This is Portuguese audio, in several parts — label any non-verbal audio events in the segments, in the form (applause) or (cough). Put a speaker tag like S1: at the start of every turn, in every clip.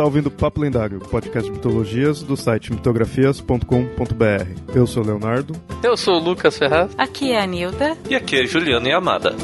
S1: está ouvindo Papo Lendário, podcast de mitologias do site mitografias.com.br. Eu sou o Leonardo.
S2: Eu sou o Lucas Ferraz.
S3: Aqui é a Nilda.
S4: E aqui é Juliana e Amada.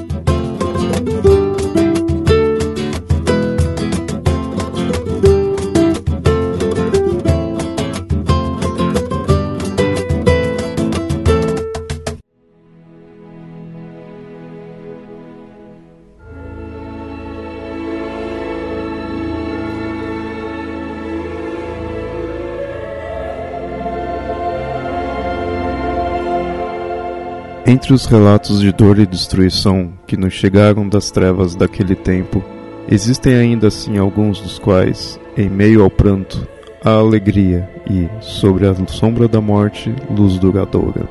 S1: Entre os relatos de dor e destruição que nos chegaram das trevas daquele tempo, existem ainda assim alguns dos quais, em meio ao pranto, há alegria e, sobre a sombra da morte, luz duradoura.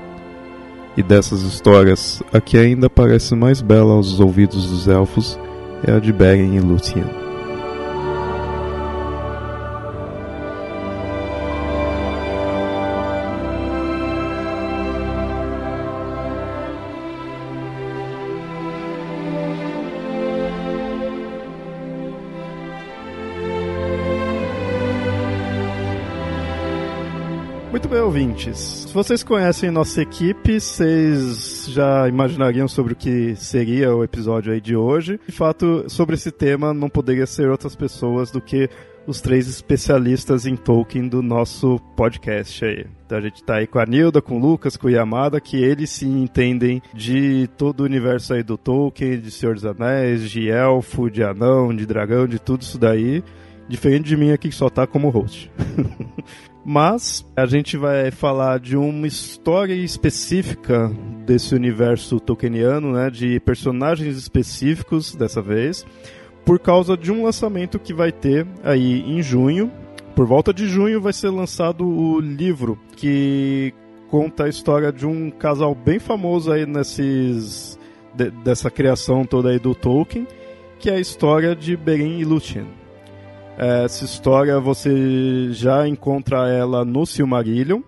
S1: E dessas histórias, a que ainda parece mais bela aos ouvidos dos elfos é a de Beren e Lúthien. Ouvintes, se vocês conhecem nossa equipe, vocês já imaginariam sobre o que seria o episódio aí de hoje. De fato, sobre esse tema não poderia ser outras pessoas do que os três especialistas em Tolkien do nosso podcast aí. Então a gente tá aí com a Nilda, com o Lucas, com o Yamada, que eles sim entendem de todo o universo aí do Tolkien, de Senhor dos Anéis, de elfo, de anão, de dragão, de tudo isso daí. Diferente de mim aqui que só tá como host. (laughs) Mas a gente vai falar de uma história específica desse universo tolkieniano, né, de personagens específicos dessa vez, por causa de um lançamento que vai ter aí em junho. Por volta de junho vai ser lançado o livro que conta a história de um casal bem famoso aí nesses de, dessa criação toda aí do Tolkien, que é a história de Beren e Lúthien. Essa história você já encontra ela no Silmarillion.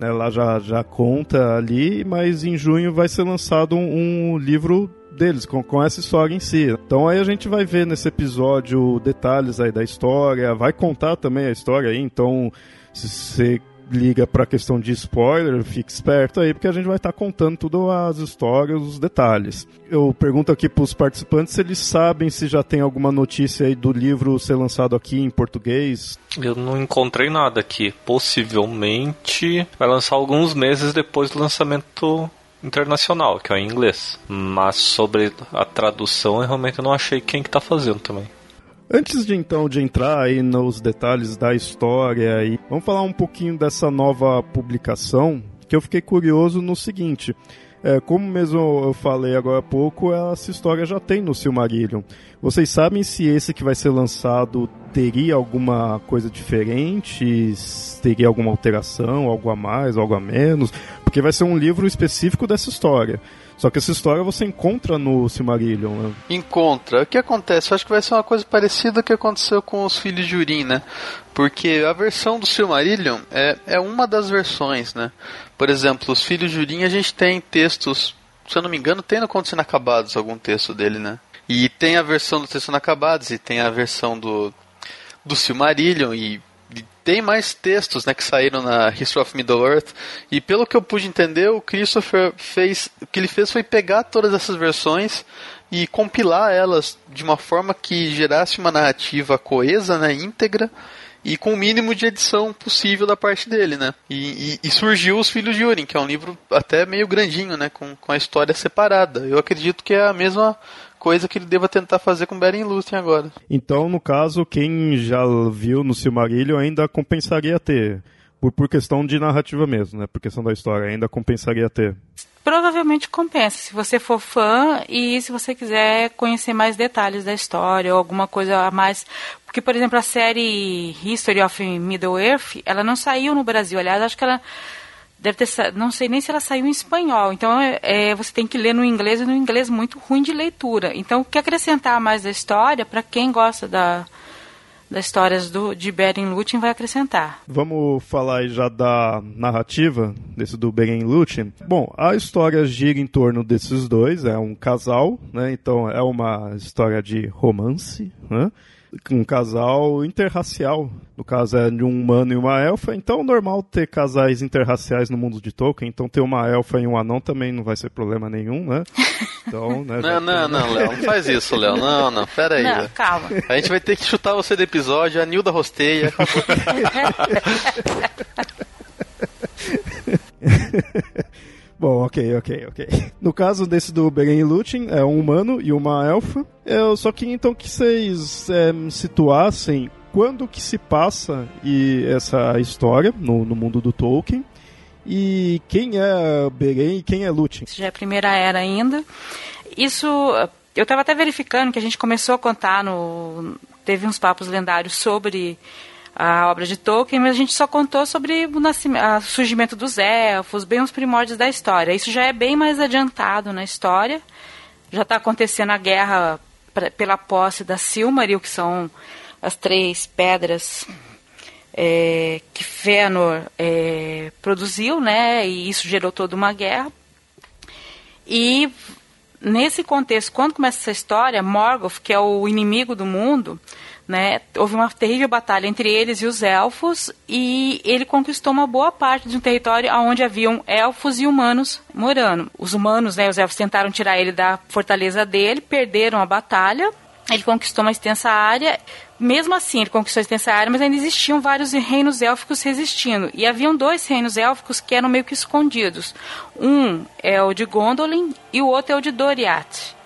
S1: Né? Ela já, já conta ali, mas em junho vai ser lançado um, um livro deles, com, com essa história em si. Então aí a gente vai ver nesse episódio detalhes aí da história, vai contar também a história aí, então se você liga para a questão de spoiler, fique esperto aí, porque a gente vai estar tá contando tudo as histórias, os detalhes. Eu pergunto aqui para os participantes se eles sabem se já tem alguma notícia aí do livro ser lançado aqui em português.
S4: Eu não encontrei nada aqui. Possivelmente vai lançar alguns meses depois do lançamento internacional, que é em inglês. Mas sobre a tradução, eu realmente não achei quem que tá fazendo também.
S1: Antes de então de entrar aí nos detalhes da história aí, vamos falar um pouquinho dessa nova publicação, que eu fiquei curioso no seguinte. É, como mesmo eu falei agora há pouco, essa história já tem no Silmarillion. Vocês sabem se esse que vai ser lançado teria alguma coisa diferente? Teria alguma alteração, algo a mais, algo a menos? Porque vai ser um livro específico dessa história. Só que essa história você encontra no Silmarillion, né?
S2: Encontra. O que acontece? Eu acho que vai ser uma coisa parecida que aconteceu com os filhos de Urim, né? Porque a versão do Silmarillion é, é uma das versões, né? Por exemplo, os filhos de Urim a gente tem textos, se eu não me engano, tem no Contos Inacabados algum texto dele, né? E tem a versão do Texto Inacabados e tem a versão do, do Silmarillion e tem mais textos né, que saíram na History of Middle-earth, e pelo que eu pude entender, o Christopher fez. O que ele fez foi pegar todas essas versões e compilar elas de uma forma que gerasse uma narrativa coesa, né, íntegra, e com o mínimo de edição possível da parte dele, né? E, e, e, surgiu Os Filhos de Urim, que é um livro até meio grandinho, né? Com, com a história separada. Eu acredito que é a mesma coisa que ele deva tentar fazer com Beren Lúthien agora.
S1: Então, no caso, quem já viu no Silmarillion ainda compensaria ter. Por, por questão de narrativa mesmo, né? Por questão da história, ainda compensaria ter.
S3: Provavelmente compensa, se você for fã e se você quiser conhecer mais detalhes da história ou alguma coisa a mais. Porque, por exemplo, a série History of Middle-earth, ela não saiu no Brasil. Aliás, acho que ela deve ter não sei nem se ela saiu em espanhol então é, é, você tem que ler no inglês e no inglês muito ruim de leitura então o que acrescentar mais da história para quem gosta da das histórias do, de Beren Lúthien vai acrescentar.
S1: Vamos falar já da narrativa desse do Beren Lúthien. Bom, a história gira em torno desses dois, é um casal, né? Então é uma história de romance, né? Um casal interracial. No caso é de um humano e uma elfa. Então é normal ter casais interraciais no mundo de Tolkien. Então ter uma elfa e um anão também não vai ser problema nenhum, né? (laughs)
S2: Então, né não, não, tem... não, Léo, não faz isso, Léo. Não, não, pera aí. Não,
S3: calma.
S2: A gente vai ter que chutar você do episódio, a Nilda rosteia. (laughs)
S1: Bom, ok, ok, ok. (laughs) No caso desse do Beren e Lúthien, é um humano e uma elfa. Eu só queria então que vocês é, situassem quando que se passa e essa história no, no mundo do Tolkien e quem é Beren e quem é Lúthien.
S3: Isso já é a primeira era ainda. Isso, eu estava até verificando que a gente começou a contar no... Teve uns papos lendários sobre a obra de Tolkien, mas a gente só contou sobre o, o surgimento dos elfos, bem os primórdios da história. Isso já é bem mais adiantado na história. Já está acontecendo a guerra pela posse da Silmaril, que são as três pedras é, que Fëanor é, produziu, né? E isso gerou toda uma guerra. E nesse contexto, quando começa essa história, Morgoth, que é o inimigo do mundo, né? Houve uma terrível batalha entre eles e os elfos e ele conquistou uma boa parte de um território onde haviam elfos e humanos morando. Os humanos, né, os elfos tentaram tirar ele da fortaleza dele, perderam a batalha. Ele conquistou uma extensa área. Mesmo assim, ele conquistou a extensa área, mas ainda existiam vários reinos élficos resistindo. E haviam dois reinos élficos que eram meio que escondidos. Um é o de Gondolin e o outro é o de Doriath.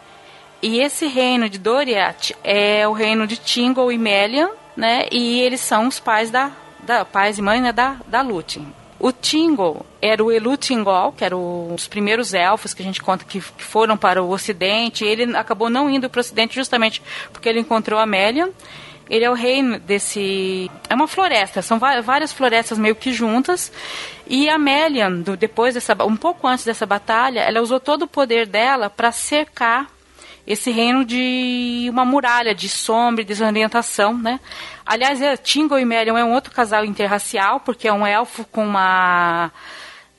S3: E esse reino de Doriath é o reino de Tingle e Melian, né? E eles são os pais da, da pais e mães né, da, da Lúthien. O Tingle era o Elutingol, que eram os primeiros elfos que a gente conta que, que foram para o ocidente. Ele acabou não indo para o ocidente justamente porque ele encontrou a Melian. Ele é o reino desse. É uma floresta, são várias florestas meio que juntas. E a Melian, depois dessa, um pouco antes dessa batalha, ela usou todo o poder dela para cercar esse reino de uma muralha de sombra e desorientação, né? Aliás, é, Tingle e Melion é um outro casal interracial, porque é um elfo com uma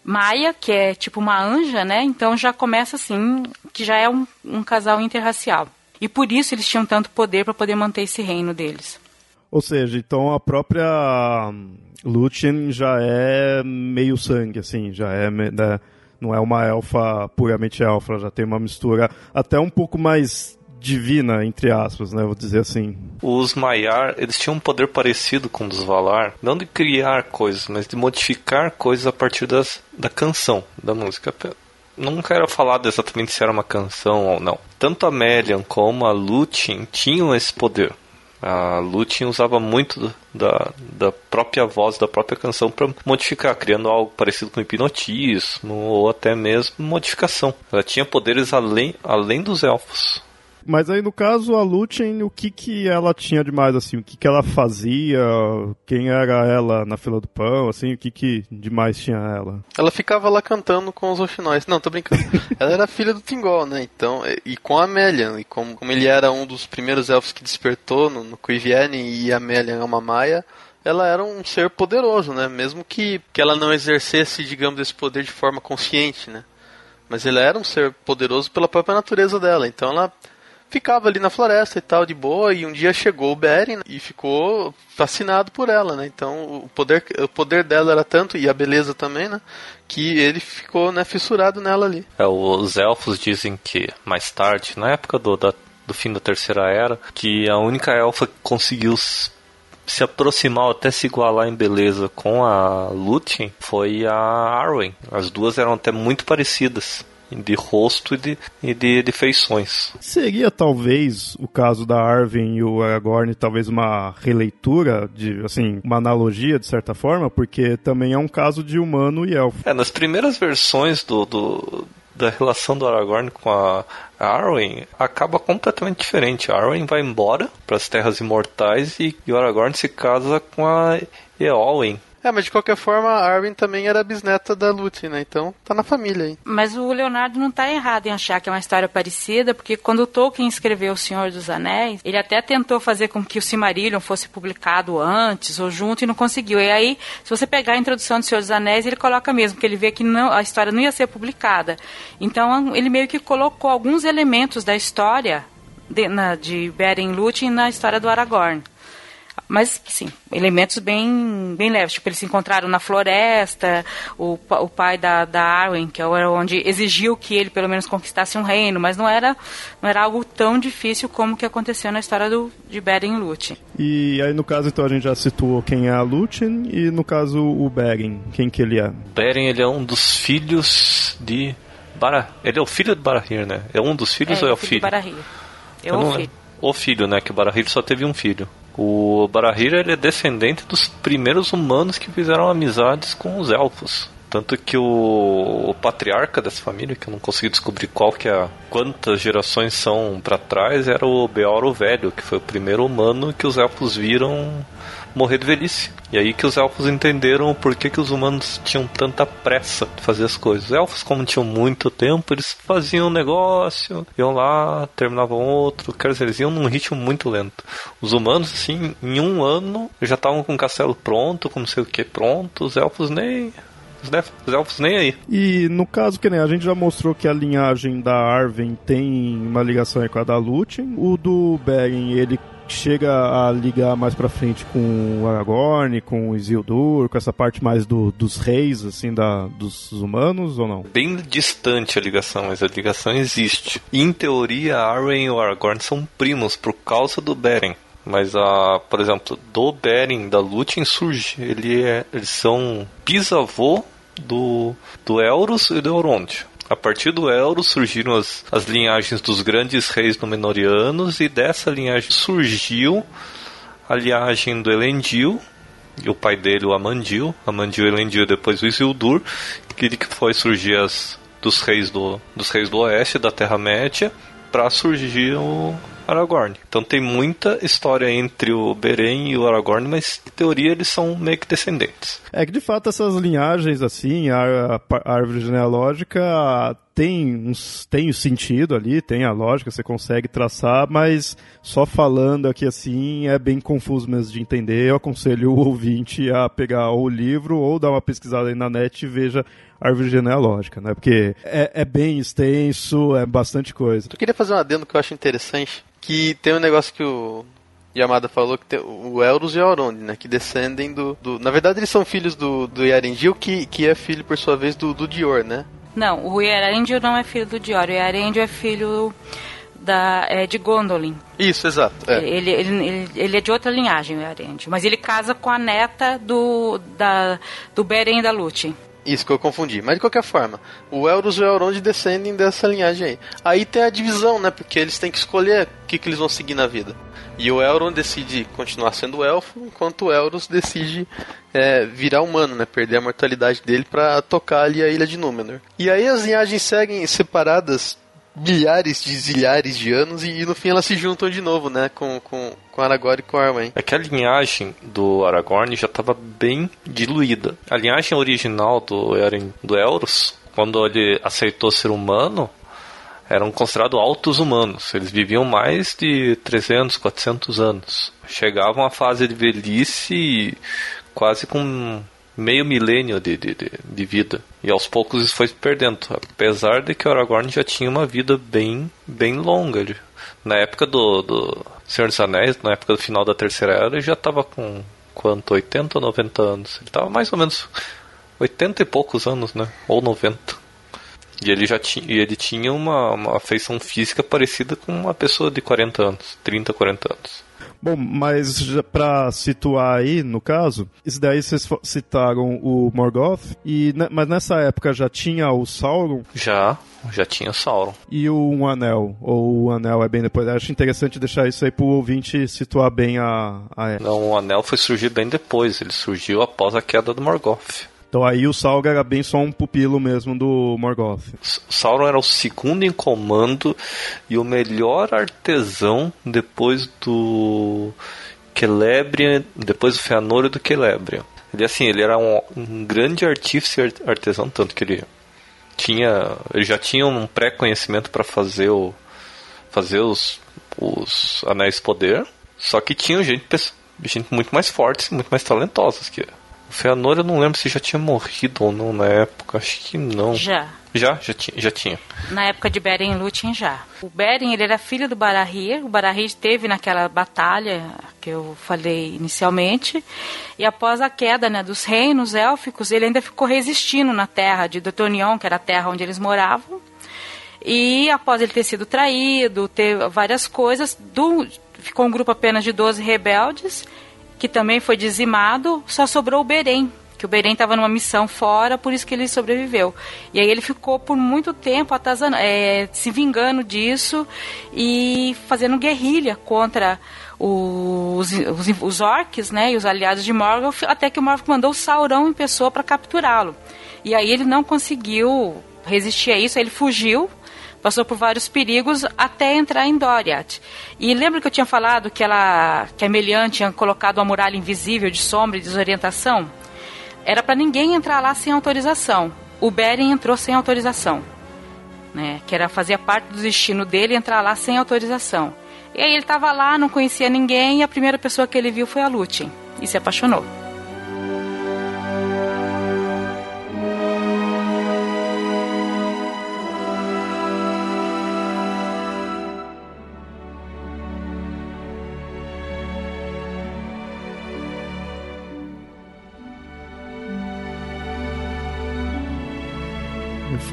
S3: Maia, que é tipo uma anja, né? Então já começa assim, que já é um, um casal interracial. E por isso eles tinham tanto poder para poder manter esse reino deles.
S1: Ou seja, então a própria Lúthien já é meio sangue, assim, já é... Né? Não é uma elfa puramente elfa, ela já tem uma mistura até um pouco mais divina, entre aspas, né? Vou dizer assim.
S4: Os Maiar, eles tinham um poder parecido com o dos Valar, não de criar coisas, mas de modificar coisas a partir das, da canção, da música. Não quero falar exatamente se era uma canção ou não. Tanto a Melian como a Lúthien tinham esse poder. A Lúthien usava muito da, da própria voz, da própria canção para modificar, criando algo parecido com hipnotismo ou até mesmo modificação. Ela tinha poderes além, além dos elfos.
S1: Mas aí, no caso, a Lúthien, o que que ela tinha de mais, assim? O que que ela fazia? Quem era ela na fila do pão, assim? O que que demais tinha ela?
S2: Ela ficava lá cantando com os roxinóis. Não, tô brincando. (laughs) ela era filha do Tingol, né? Então, e com a Melian. E como, como ele era um dos primeiros elfos que despertou no, no e a Melian é uma maia, ela era um ser poderoso, né? Mesmo que, que ela não exercesse, digamos, esse poder de forma consciente, né? Mas ela era um ser poderoso pela própria natureza dela. Então ela ficava ali na floresta e tal, de boa, e um dia chegou o Beren e ficou fascinado por ela, né? Então o poder, o poder dela era tanto, e a beleza também, né? Que ele ficou né, fissurado nela ali.
S4: É, os elfos dizem que mais tarde, na época do, da, do fim da Terceira Era, que a única elfa que conseguiu se aproximar até se igualar em beleza com a Lúthien foi a Arwen. As duas eram até muito parecidas de rosto e de, e de, de feições.
S1: Seria talvez o caso da Arwen e o Aragorn, talvez uma releitura, de assim, uma analogia de certa forma, porque também é um caso de humano e elfo.
S4: É, nas primeiras versões do, do da relação do Aragorn com a Arwen acaba completamente diferente. A Arwen vai embora para as Terras Imortais e, e o Aragorn se casa com a Eowyn,
S2: é, mas de qualquer forma, a Arwen também era bisneta da Lúthien, né? Então tá na família aí.
S3: Mas o Leonardo não tá errado em achar que é uma história parecida, porque quando o Tolkien escreveu O Senhor dos Anéis, ele até tentou fazer com que o Silmarillion fosse publicado antes ou junto e não conseguiu. E aí, se você pegar a introdução do Senhor dos Anéis, ele coloca mesmo, que ele vê que não, a história não ia ser publicada. Então, ele meio que colocou alguns elementos da história de, na, de Beren Lúthien na história do Aragorn. Mas, sim, elementos bem, bem leves. Tipo, eles se encontraram na floresta, o, o pai da, da Arwen, que era onde exigiu que ele pelo menos conquistasse um reino, mas não era, não era algo tão difícil como que aconteceu na história do, de Beren e Lúthien.
S1: E aí, no caso, então, a gente já situou quem é a Lúthien e, no caso, o Beren, quem que ele é?
S4: Beren, ele é um dos filhos de... Bara... Ele é o filho de Barahir, né? É um dos filhos
S3: é,
S4: ou é o
S3: filho?
S4: filho?
S3: De Barahir. É
S4: Eu
S3: o
S4: não-
S3: filho.
S4: O filho, né? Que o Barahir só teve um filho. O Barahir ele é descendente dos primeiros humanos que fizeram amizades com os elfos. Tanto que o, o patriarca dessa família, que eu não consegui descobrir qual que é, quantas gerações são pra trás, era o Beor o Velho, que foi o primeiro humano que os elfos viram morrer de velhice. E aí que os elfos entenderam o porquê que os humanos tinham tanta pressa de fazer as coisas. Os elfos, como tinham muito tempo, eles faziam um negócio, iam lá, terminavam outro, quer dizer, eles iam num ritmo muito lento. Os humanos, assim, em um ano, já estavam com o castelo pronto, com não sei o que pronto, os elfos nem... Os elfos nem aí.
S1: E no caso, que nem a gente já mostrou que a linhagem da Arwen tem uma ligação com a da Lúthien. O do Beren, ele chega a ligar mais pra frente com o Aragorn, com o Isildur, com essa parte mais do, dos reis, assim, da, dos humanos, ou não?
S4: Bem distante a ligação, mas a ligação existe. Em teoria, Arwen e o Aragorn são primos por causa do Beren. Mas, a, por exemplo, do Beren, da Lúthien, surge. Ele é, eles são bisavô do, do Elros e do Elrond. A partir do Elros surgiram as, as linhagens dos grandes reis Númenóreanos e dessa linhagem surgiu a linhagem do Elendil e o pai dele, o Amandil. Amandil Elendil, depois o Isildur, que que foi surgir as, dos reis do dos reis do oeste da Terra Média para surgir o Aragorn. Então tem muita história entre o Beren e o Aragorn, mas em teoria eles são meio que descendentes.
S1: É que de fato essas linhagens, assim, a, a árvore genealógica tem, uns, tem o sentido ali, tem a lógica, você consegue traçar, mas só falando aqui assim é bem confuso mesmo de entender. Eu aconselho o ouvinte a pegar o livro ou dar uma pesquisada aí na net e veja árvore genealógica, né? Porque é, é bem extenso, é bastante coisa.
S2: Eu queria fazer um adendo que eu acho interessante, que tem um negócio que o Yamada falou, que tem o Elros e o Elrond, né, que descendem do, do... Na verdade eles são filhos do, do Yarendil, que, que é filho, por sua vez, do, do Dior, né?
S3: Não, o Earendil não é filho do Dior, o Earendil é filho da, é, de Gondolin.
S2: Isso, exato. É.
S3: Ele, ele, ele, ele é de outra linhagem, o Earendil, mas ele casa com a neta do, da, do Beren e da Lúthien.
S2: Isso que eu confundi. Mas de qualquer forma, o Elros e o Elrond descendem dessa linhagem aí. Aí tem a divisão, né? Porque eles têm que escolher o que, que eles vão seguir na vida. E o Elrond decide continuar sendo elfo, enquanto o Elros decide é, virar humano, né? Perder a mortalidade dele pra tocar ali a ilha de Númenor. E aí as linhagens seguem separadas milhares de zilhares de anos e, e no fim elas se juntam de novo, né? Com, com, com Aragorn e com Arwen.
S4: É que a linhagem do Aragorn já estava bem diluída. A linhagem original do, Eren, do Elros, quando ele aceitou ser humano, eram considerados altos humanos. Eles viviam mais de 300, 400 anos. Chegavam à fase de velhice quase com meio milênio de, de, de, vida. E aos poucos isso foi se perdendo. Apesar de que o Aragorn já tinha uma vida bem, bem longa. Na época do, do Senhor dos Anéis, na época do final da Terceira Era, ele já estava com quanto? 80 ou 90 anos? Ele estava mais ou menos 80 e poucos anos, né? Ou 90. E ele já tinha, e ele tinha uma, uma feição física parecida com uma pessoa de 40 anos, 30, 40 anos.
S1: Bom, mas pra situar aí, no caso, isso daí vocês citaram o Morgoth, e, mas nessa época já tinha o Sauron
S4: Já, já tinha Sauron.
S1: e o Um Anel, ou o Anel é bem depois. Acho interessante deixar isso aí pro ouvinte situar bem a, a
S4: Não, o anel foi surgir bem depois, ele surgiu após a queda do Morgoth.
S1: Então aí o Sauron era bem só um pupilo mesmo do Morgoth.
S4: Sauron era o segundo em comando e o melhor artesão depois do Celebrian, depois do Fëanor e do Celebrian. Ele assim, ele era um, um grande artífice ar- artesão, tanto que ele tinha, ele já tinha um pré-conhecimento para fazer o fazer os, os anéis de poder, só que tinha gente, gente muito mais fortes, muito mais talentosas que O Feanor eu não lembro se já tinha morrido ou não na época, acho que não.
S3: Já.
S4: Já? Já tinha. Já tinha.
S3: Na época de Beren e Lúthien já. O Beren ele era filho do Barahir. O Barahir teve naquela batalha que eu falei inicialmente. E após a queda né, dos reinos élficos, ele ainda ficou resistindo na terra de Dotonion, que era a terra onde eles moravam. E após ele ter sido traído, ter várias coisas, do, ficou um grupo apenas de 12 rebeldes, que também foi dizimado, só sobrou o Beren, que o Beren estava numa missão fora, por isso que ele sobreviveu. E aí ele ficou por muito tempo atazana, é, se vingando disso e fazendo guerrilha contra os, os, os, orcs né, e os aliados de Morgoth, até que o Morgoth mandou o Sauron em pessoa para capturá-lo. E aí ele não conseguiu resistir a isso, ele fugiu passou por vários perigos até entrar em Doriath. E lembra que eu tinha falado que ela, que a Melian tinha colocado uma muralha invisível de sombra e desorientação? Era para ninguém entrar lá sem autorização. O Beren entrou sem autorização, né? Que era fazer parte do destino dele entrar lá sem autorização. E aí ele estava lá, não conhecia ninguém e a primeira pessoa que ele viu foi a Lúthien e se apaixonou.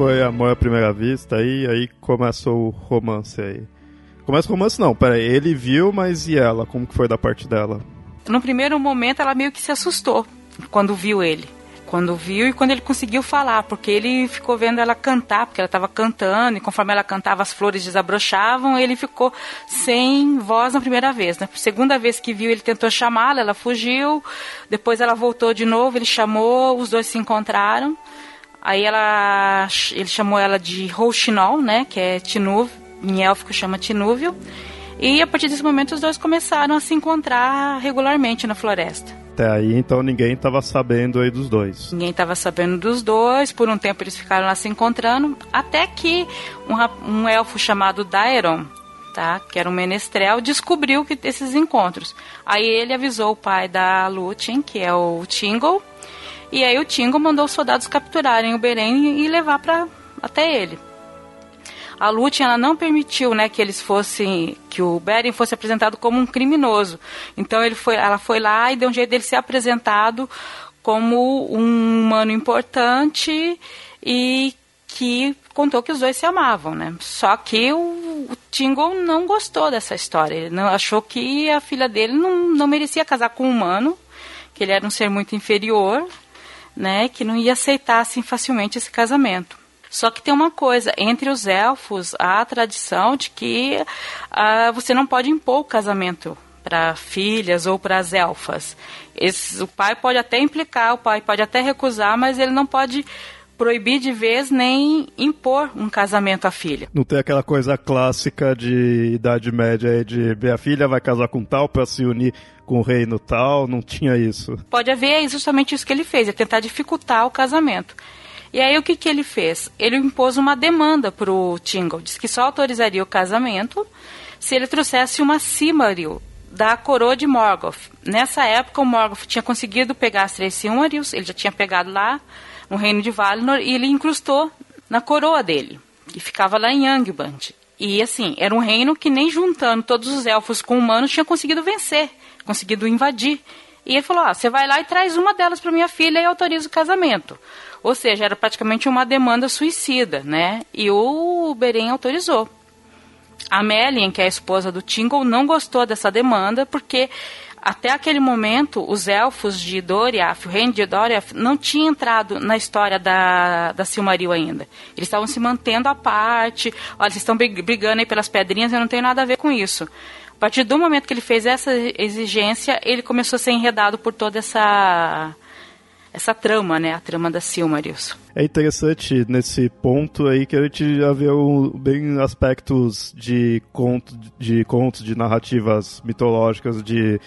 S1: Foi amor à primeira vista, aí, aí começa o romance aí. Começa o romance não, peraí, ele viu, mas e ela? Como que foi da parte dela?
S3: No primeiro momento ela meio que se assustou quando viu ele. Quando viu e quando ele conseguiu falar, porque ele ficou vendo ela cantar, porque ela estava cantando, e conforme ela cantava as flores desabrochavam, ele ficou sem voz na primeira vez. Na né? segunda vez que viu, ele tentou chamá-la, ela fugiu, depois ela voltou de novo, ele chamou, os dois se encontraram. Aí ela, ele chamou ela de Rouxinol, né, que é Tinúvio, em élfico chama Tinúvio. E a partir desse momento os dois começaram a se encontrar regularmente na floresta.
S1: Até aí, então, ninguém estava sabendo aí dos dois.
S3: Ninguém estava sabendo dos dois. Por um tempo eles ficaram lá se encontrando. Até que um, um elfo chamado Daeron, tá, que era um menestrel, descobriu que esses encontros. Aí ele avisou o pai da Lúthien, que é o Tingle, e aí o Tingo mandou os soldados capturarem o Beren e levar para até ele. A Lúthien ela não permitiu, né, que eles fossem, que o Beren fosse apresentado como um criminoso. Então ele foi, ela foi lá e deu um jeito dele ser apresentado como um humano importante e que contou que os dois se amavam, né? Só que o, o Tingle não gostou dessa história. Ele não achou que a filha dele não, não merecia casar com um humano, que ele era um ser muito inferior né, que não ia aceitar assim facilmente esse casamento. Só que tem uma coisa, entre os elfos há a tradição de que uh, você não pode impor o casamento para filhas ou para as elfas. Esse, o pai pode até implicar, o pai pode até recusar, mas ele não pode proibir de vez nem impor um casamento à filha.
S1: Não tem aquela coisa clássica de idade média de minha filha vai casar com tal para se unir com o reino tal, não tinha isso.
S3: Pode haver justamente isso que ele fez, é tentar dificultar o casamento. E aí o que, que ele fez? Ele impôs uma demanda para o Tingle, disse que só autorizaria o casamento se ele trouxesse uma Silmaril da coroa de Morgoth. Nessa época o Morgoth tinha conseguido pegar as três Silmarils, ele já tinha pegado lá no reino de Valinor, e ele incrustou na coroa dele, que ficava lá em Angband. E assim, era um reino que nem juntando todos os elfos com humanos tinha conseguido vencer, conseguido invadir. E ele falou: ah, você vai lá e traz uma delas para minha filha e autoriza o casamento. Ou seja, era praticamente uma demanda suicida, né? E o Beren autorizou. A Melien, que é a esposa do Tingle, não gostou dessa demanda porque até aquele momento, os elfos de Doriath, o reino de Doriath, não tinha entrado na história da, da Silmaril ainda. Eles estavam se mantendo à parte. Olha, eles estão brigando aí pelas pedrinhas, eu não tenho nada a ver com isso. A partir do momento que ele fez essa exigência, ele começou a ser enredado por toda essa essa trama, né, a trama da Silmarils.
S1: É interessante nesse ponto aí que a gente já vê um, bem aspectos de conto, de contos, de narrativas mitológicas, de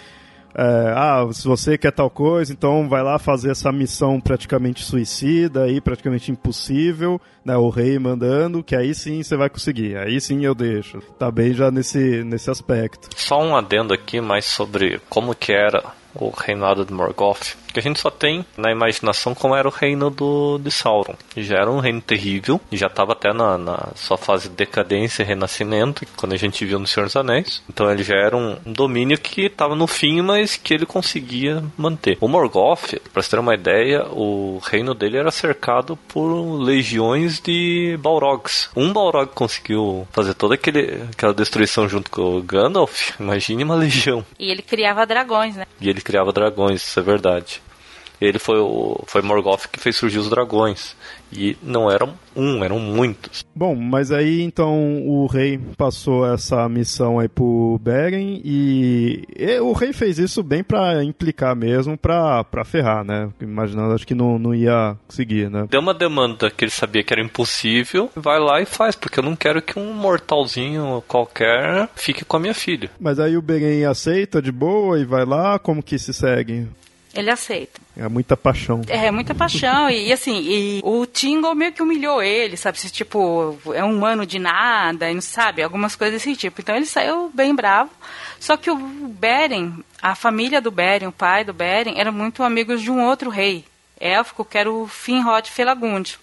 S1: é, ah, se você quer tal coisa, então vai lá fazer essa missão praticamente suicida e praticamente impossível, né? O rei mandando, que aí sim você vai conseguir. Aí sim eu deixo. Tá bem já nesse, nesse aspecto.
S4: Só um adendo aqui mais sobre como que era o reinado de Morgoth. Que a gente só tem na imaginação como era o reino do, de Sauron. Já era um reino terrível, já estava até na, na, sua fase de decadência e renascimento, quando a gente viu no Senhor dos Anéis. Então ele já era um, um domínio que estava no fim, mas que ele conseguia manter. O Morgoth, para você ter uma ideia, o reino dele era cercado por legiões de Balrogs. Um Balrog conseguiu fazer toda aquele, aquela destruição junto com o Gandalf, imagine uma legião.
S3: E ele criava dragões, né?
S4: E ele criava dragões, isso é verdade. Ele foi o foi Morgoth que fez surgir os dragões. E não eram um, eram muitos.
S1: Bom, mas aí então o rei passou essa missão aí pro Beren e, e o rei fez isso bem para implicar mesmo, pra, pra ferrar, né? Imaginando, acho que não, não ia conseguir, né?
S4: Deu uma demanda que ele sabia que era impossível, vai lá e faz, porque eu não quero que um mortalzinho qualquer fique com a minha filha.
S1: Mas aí o Beren aceita de boa e vai lá, como que se segue?
S3: Ele aceita.
S1: É muita paixão.
S3: É, muita paixão. e, e, assim, e o Tingle meio que humilhou ele, sabe? Se, tipo, é um ano de nada, e não sabe? Algumas coisas desse tipo. Então ele saiu bem bravo. Só que o Beren, a família do Beren, o pai do Beren, eram muito amigos de um outro rei élfico, que era o Finrod Felagund.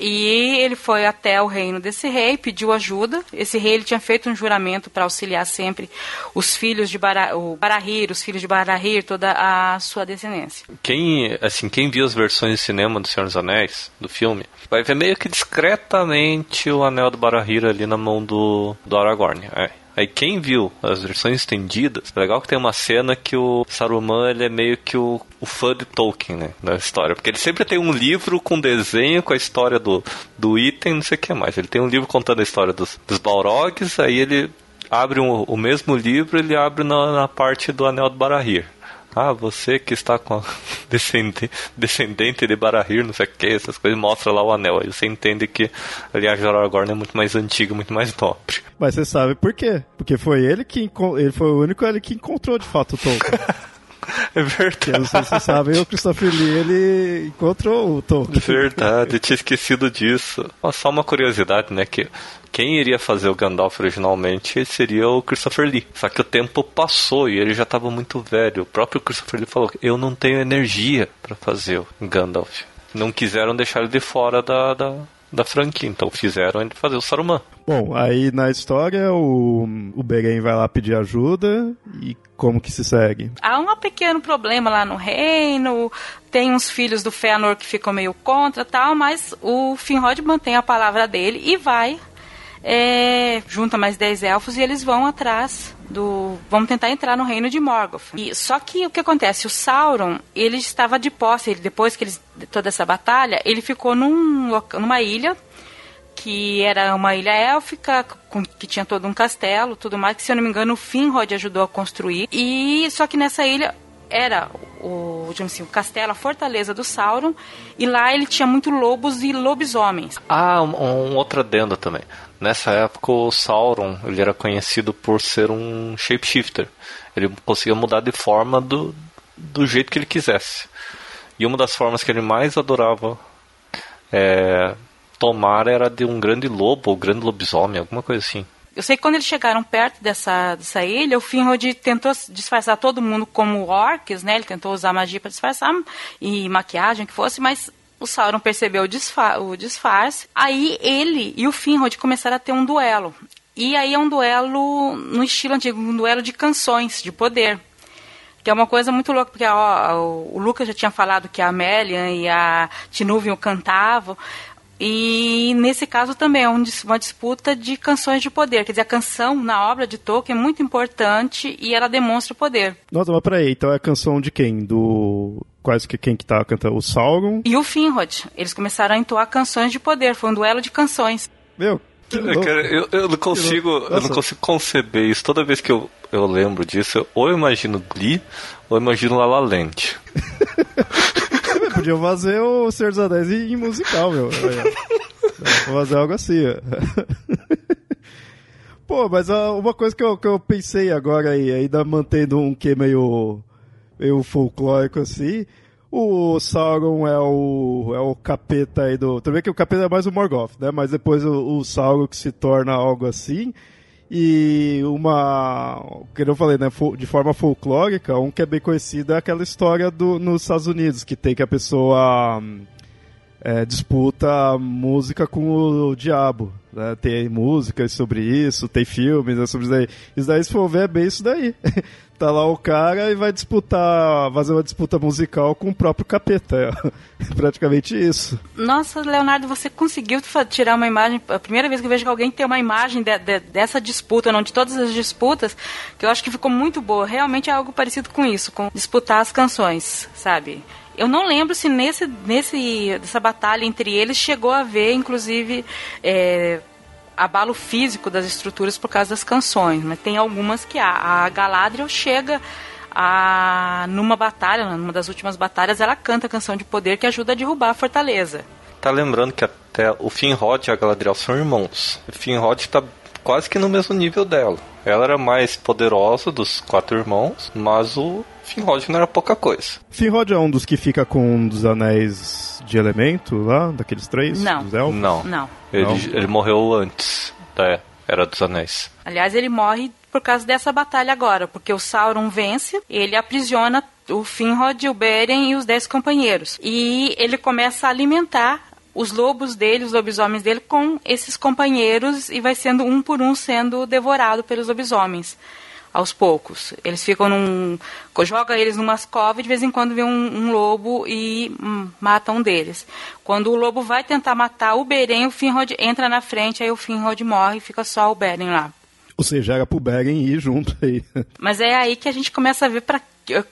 S3: E ele foi até o reino desse rei, pediu ajuda. Esse rei ele tinha feito um juramento para auxiliar sempre os filhos de Bara, o Barahir, os filhos de Barahir, toda a sua descendência.
S4: Quem, assim, quem viu as versões de cinema do Senhor dos Anéis, do filme, vai ver meio que discretamente o anel do Barahir ali na mão do, do Aragorn. É. Aí quem viu as versões estendidas, é legal que tem uma cena que o Saruman ele é meio que o, o fã de Tolkien, né, da história, porque ele sempre tem um livro com desenho com a história do, do item, não sei o que mais. Ele tem um livro contando a história dos, dos Balrogs, aí ele abre um, o mesmo livro, ele abre na, na parte do Anel do Barahir. Ah, você que está com a (laughs) descendente, descendente de Barahir, não sei o que, essas coisas, mostra lá o anel. Aí você entende que, aliás, Aragorn é muito mais antigo, muito mais nobre.
S1: Mas você sabe por quê? Porque foi ele que ele foi o único ele que encontrou de fato o Tolkien. (laughs) (laughs)
S4: É verdade.
S1: não sei se vocês sabem, o Christopher Lee, ele encontrou o Tolkien.
S4: Verdade, eu tinha esquecido disso. Só uma curiosidade, né, que quem iria fazer o Gandalf originalmente seria o Christopher Lee. Só que o tempo passou e ele já estava muito velho. O próprio Christopher Lee falou: Eu não tenho energia para fazer o Gandalf. Não quiseram deixar ele de fora da, da, da franquia, então fizeram ele fazer o Saruman.
S1: Bom, aí na história o, o Beren vai lá pedir ajuda e como que se segue?
S3: Há um pequeno problema lá no reino, tem uns filhos do Fëanor que ficam meio contra tal, mas o Finrod mantém a palavra dele e vai é, junta mais 10 elfos e eles vão atrás do. vão tentar entrar no reino de Morgoth. E, só que o que acontece? O Sauron, ele estava de posse, ele, depois que eles, toda essa batalha, ele ficou num, numa ilha que era uma ilha élfica, com, que tinha todo um castelo, tudo mais, que se eu não me engano o Finrod ajudou a construir. E só que nessa ilha era o, assim, o castelo, a fortaleza do Sauron, e lá ele tinha muito lobos e lobisomens.
S4: Ah, um, um outro adendo também. Nessa época o Sauron ele era conhecido por ser um shapeshifter. Ele conseguia mudar de forma do, do jeito que ele quisesse. E uma das formas que ele mais adorava é, tomar era de um grande lobo, ou grande lobisomem, alguma coisa assim.
S3: Eu sei que quando eles chegaram perto dessa, dessa ilha, o Finrod tentou disfarçar todo mundo como orcs, né? Ele tentou usar magia para disfarçar e maquiagem, que fosse, mas o Sauron percebeu o, disfar o disfarce. Aí ele e o Finrod começaram a ter um duelo. E aí é um duelo no estilo antigo, um duelo de canções, de poder. Que é uma coisa muito louca, porque ó, o Lucas já tinha falado que a Amélia e a Tinúvio cantavam. E nesse caso também é uma disputa de canções de poder. Quer dizer, a canção na obra de Tolkien é muito importante e ela demonstra o poder.
S1: Nossa, mas peraí, então é a canção de quem? Do. Quase que quem que tá cantando? O Sauron?
S3: E o Finrod. Eles começaram a entoar canções de poder. Foi um duelo de canções.
S1: Meu,
S4: Cara, eu, eu, não consigo, eu não consigo conceber isso. Toda vez que eu, eu lembro disso, eu, ou eu imagino Glee, ou eu imagino La La Land. (laughs)
S1: Podia fazer o Senhor dos Anéis em musical, meu. (laughs) Vou fazer algo assim. (laughs) Pô, mas uma coisa que eu, que eu pensei agora aí, ainda mantendo um que meio, meio folclórico assim, o Sauron é o, é o capeta aí do. Vê que o capeta é mais o Morgoth, né? Mas depois o, o Sauron que se torna algo assim. E uma, que eu falei, né, de forma folclórica, um que é bem conhecido é aquela história do, nos Estados Unidos, que tem que a pessoa é, disputa música com o diabo. Né? Tem músicas sobre isso, tem filmes né, sobre isso daí. Isso daí, se for ver, é bem isso daí. (laughs) tá lá o cara e vai disputar, fazer uma disputa musical com o próprio capeta. É (laughs) praticamente isso.
S3: Nossa, Leonardo, você conseguiu tirar uma imagem. A primeira vez que eu vejo que alguém tem uma imagem de, de, dessa disputa, não de todas as disputas, que eu acho que ficou muito boa. Realmente é algo parecido com isso, com disputar as canções, sabe? Eu não lembro se nesse, nesse dessa batalha entre eles chegou a haver, inclusive, é, abalo físico das estruturas por causa das canções, mas tem algumas que há. A Galadriel chega a numa batalha, numa das últimas batalhas, ela canta a canção de poder que ajuda a derrubar a fortaleza.
S4: Tá lembrando que até o Finrod e a Galadriel são irmãos. O Finrod está quase que no mesmo nível dela. Ela era mais poderosa dos quatro irmãos, mas o Finrod não era pouca coisa.
S1: Finrod é um dos que fica com um dos anéis de elemento lá, daqueles três?
S3: Não.
S4: Não.
S3: Não.
S4: Ele, não. ele morreu antes da Era dos Anéis.
S3: Aliás, ele morre por causa dessa batalha agora, porque o Sauron vence, ele aprisiona o Finrod, o Beren e os dez companheiros. E ele começa a alimentar os lobos dele, os lobisomens dele, com esses companheiros e vai sendo um por um sendo devorado pelos lobisomens aos poucos. Eles ficam num. joga eles numas covas e de vez em quando vem um, um lobo e hum, mata um deles. Quando o lobo vai tentar matar o Beren, o Finrod entra na frente, aí o Finrod morre e fica só o Beren lá.
S1: Ou seja, era pro Beren ir junto aí. (laughs)
S3: Mas é aí que a gente começa a ver para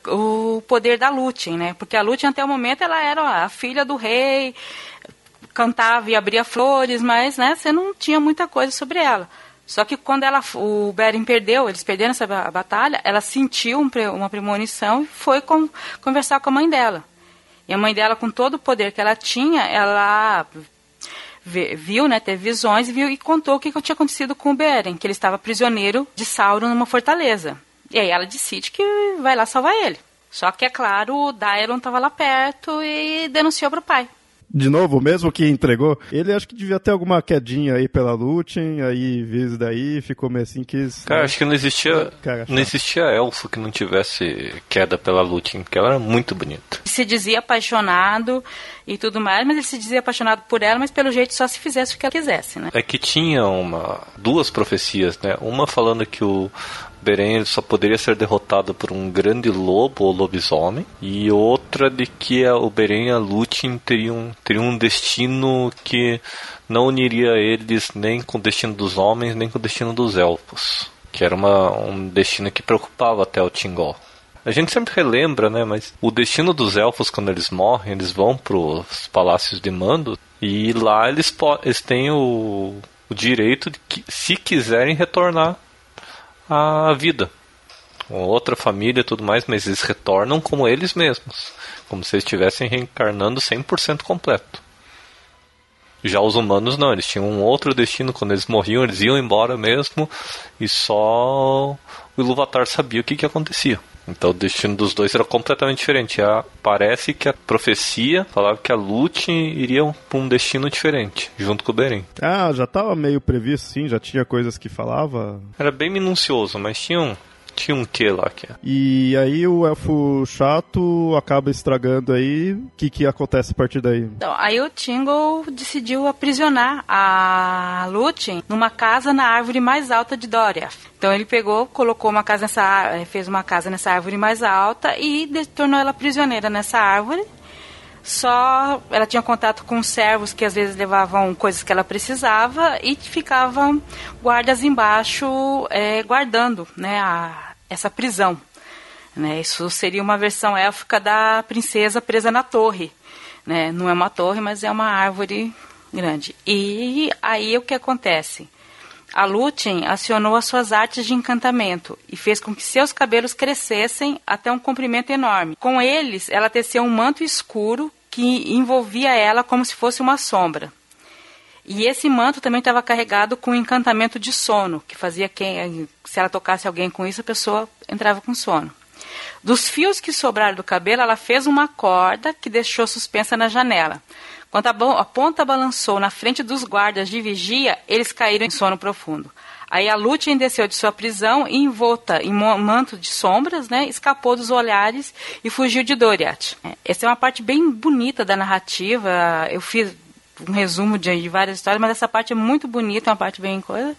S3: o poder da Lúthien, né? Porque a Lúthien até o momento ela era a filha do rei, cantava e abria flores, mas né, você não tinha muita coisa sobre ela. Só que quando ela, o Beren perdeu, eles perderam essa batalha, ela sentiu um, uma premonição e foi com, conversar com a mãe dela. E a mãe dela, com todo o poder que ela tinha, ela viu, né, teve visões viu e contou o que, que tinha acontecido com o Beren, que ele estava prisioneiro de Sauron numa fortaleza. E aí ela decide que vai lá salvar ele. Só que, é claro, o Daelon estava lá perto e denunciou para o pai
S1: de novo, mesmo que entregou, ele acho que devia ter alguma quedinha aí pela Lutin, aí vezes daí ficou meio assim que.
S4: Cara, acho que não existia. Cara, não existia elfo que não tivesse queda pela Lutin, porque ela era muito bonita.
S3: Se dizia apaixonado e tudo mais, mas ele se dizia apaixonado por ela, mas pelo jeito só se fizesse o que ela quisesse, né?
S4: É que tinha uma duas profecias, né? Uma falando que o Beren só poderia ser derrotado por um grande lobo ou lobisomem, e outra de que o Beren e a Lúthien teriam, teriam um destino que não uniria eles nem com o destino dos homens, nem com o destino dos elfos, que era uma, um destino que preocupava até o Tingol. A gente sempre relembra, né, mas o destino dos elfos quando eles morrem, eles vão para os palácios de mando e lá eles, eles têm o, o direito de que, se quiserem, retornar a vida. Outra família e tudo mais, mas eles retornam como eles mesmos. Como se eles estivessem reencarnando 100% completo. Já os humanos não, eles tinham um outro destino. Quando eles morriam, eles iam embora mesmo. E só o Iluvatar sabia o que, que acontecia. Então o destino dos dois era completamente diferente. A, parece que a profecia falava que a Lúthien iria para um destino diferente, junto com o Beren.
S1: Ah, já estava meio previsto, sim, já tinha coisas que falava.
S4: Era bem minucioso, mas tinha um, tinha um quê lá que é.
S1: E aí o elfo chato acaba estragando aí. O que, que acontece a partir daí?
S3: Então, aí o Tingle decidiu aprisionar a Lúthien numa casa na árvore mais alta de Doriath. Então ele pegou, colocou uma casa nessa eh, fez uma casa nessa árvore mais alta e tornou ela prisioneira nessa árvore só ela tinha contato com servos que às vezes levavam coisas que ela precisava e ficavam guardas embaixo é, guardando né, a, essa prisão. Né? Isso seria uma versão élfica da princesa presa na torre. Né? Não é uma torre, mas é uma árvore grande. E aí o que acontece? A Lúthien acionou as suas artes de encantamento e fez com que seus cabelos crescessem até um comprimento enorme. Com eles, ela teceu um manto escuro que envolvia ela como se fosse uma sombra. E esse manto também estava carregado com encantamento de sono, que fazia quem, se ela tocasse alguém com isso, a pessoa entrava com sono. Dos fios que sobraram do cabelo, ela fez uma corda que deixou suspensa na janela. Quando a, ponta balançou na frente dos guardas de vigia, eles caíram em sono profundo. Aí a Lúthien desceu de sua prisão e, envolta em manto de sombras, né, escapou dos olhares e fugiu de Doriath. É, essa é uma parte bem bonita da narrativa. Eu fiz um resumo de, várias histórias, mas essa parte é muito bonita, é uma parte bem coisa.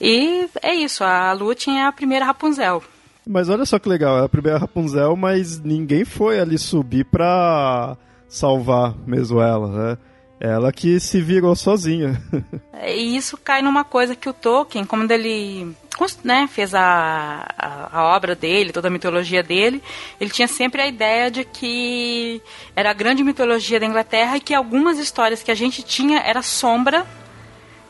S3: E é isso, a Lúthien é a primeira Rapunzel.
S1: Mas olha só que legal, é a primeira Rapunzel, mas ninguém foi ali subir pra salvar mesmo ela, né? Ela que se virou sozinha. (laughs)
S3: e isso cai numa coisa que o Tolkien, como ele né, fez a, a, a, obra dele, toda a mitologia dele, ele tinha sempre a ideia de que era a grande mitologia da Inglaterra e que algumas histórias que a gente tinha era sombra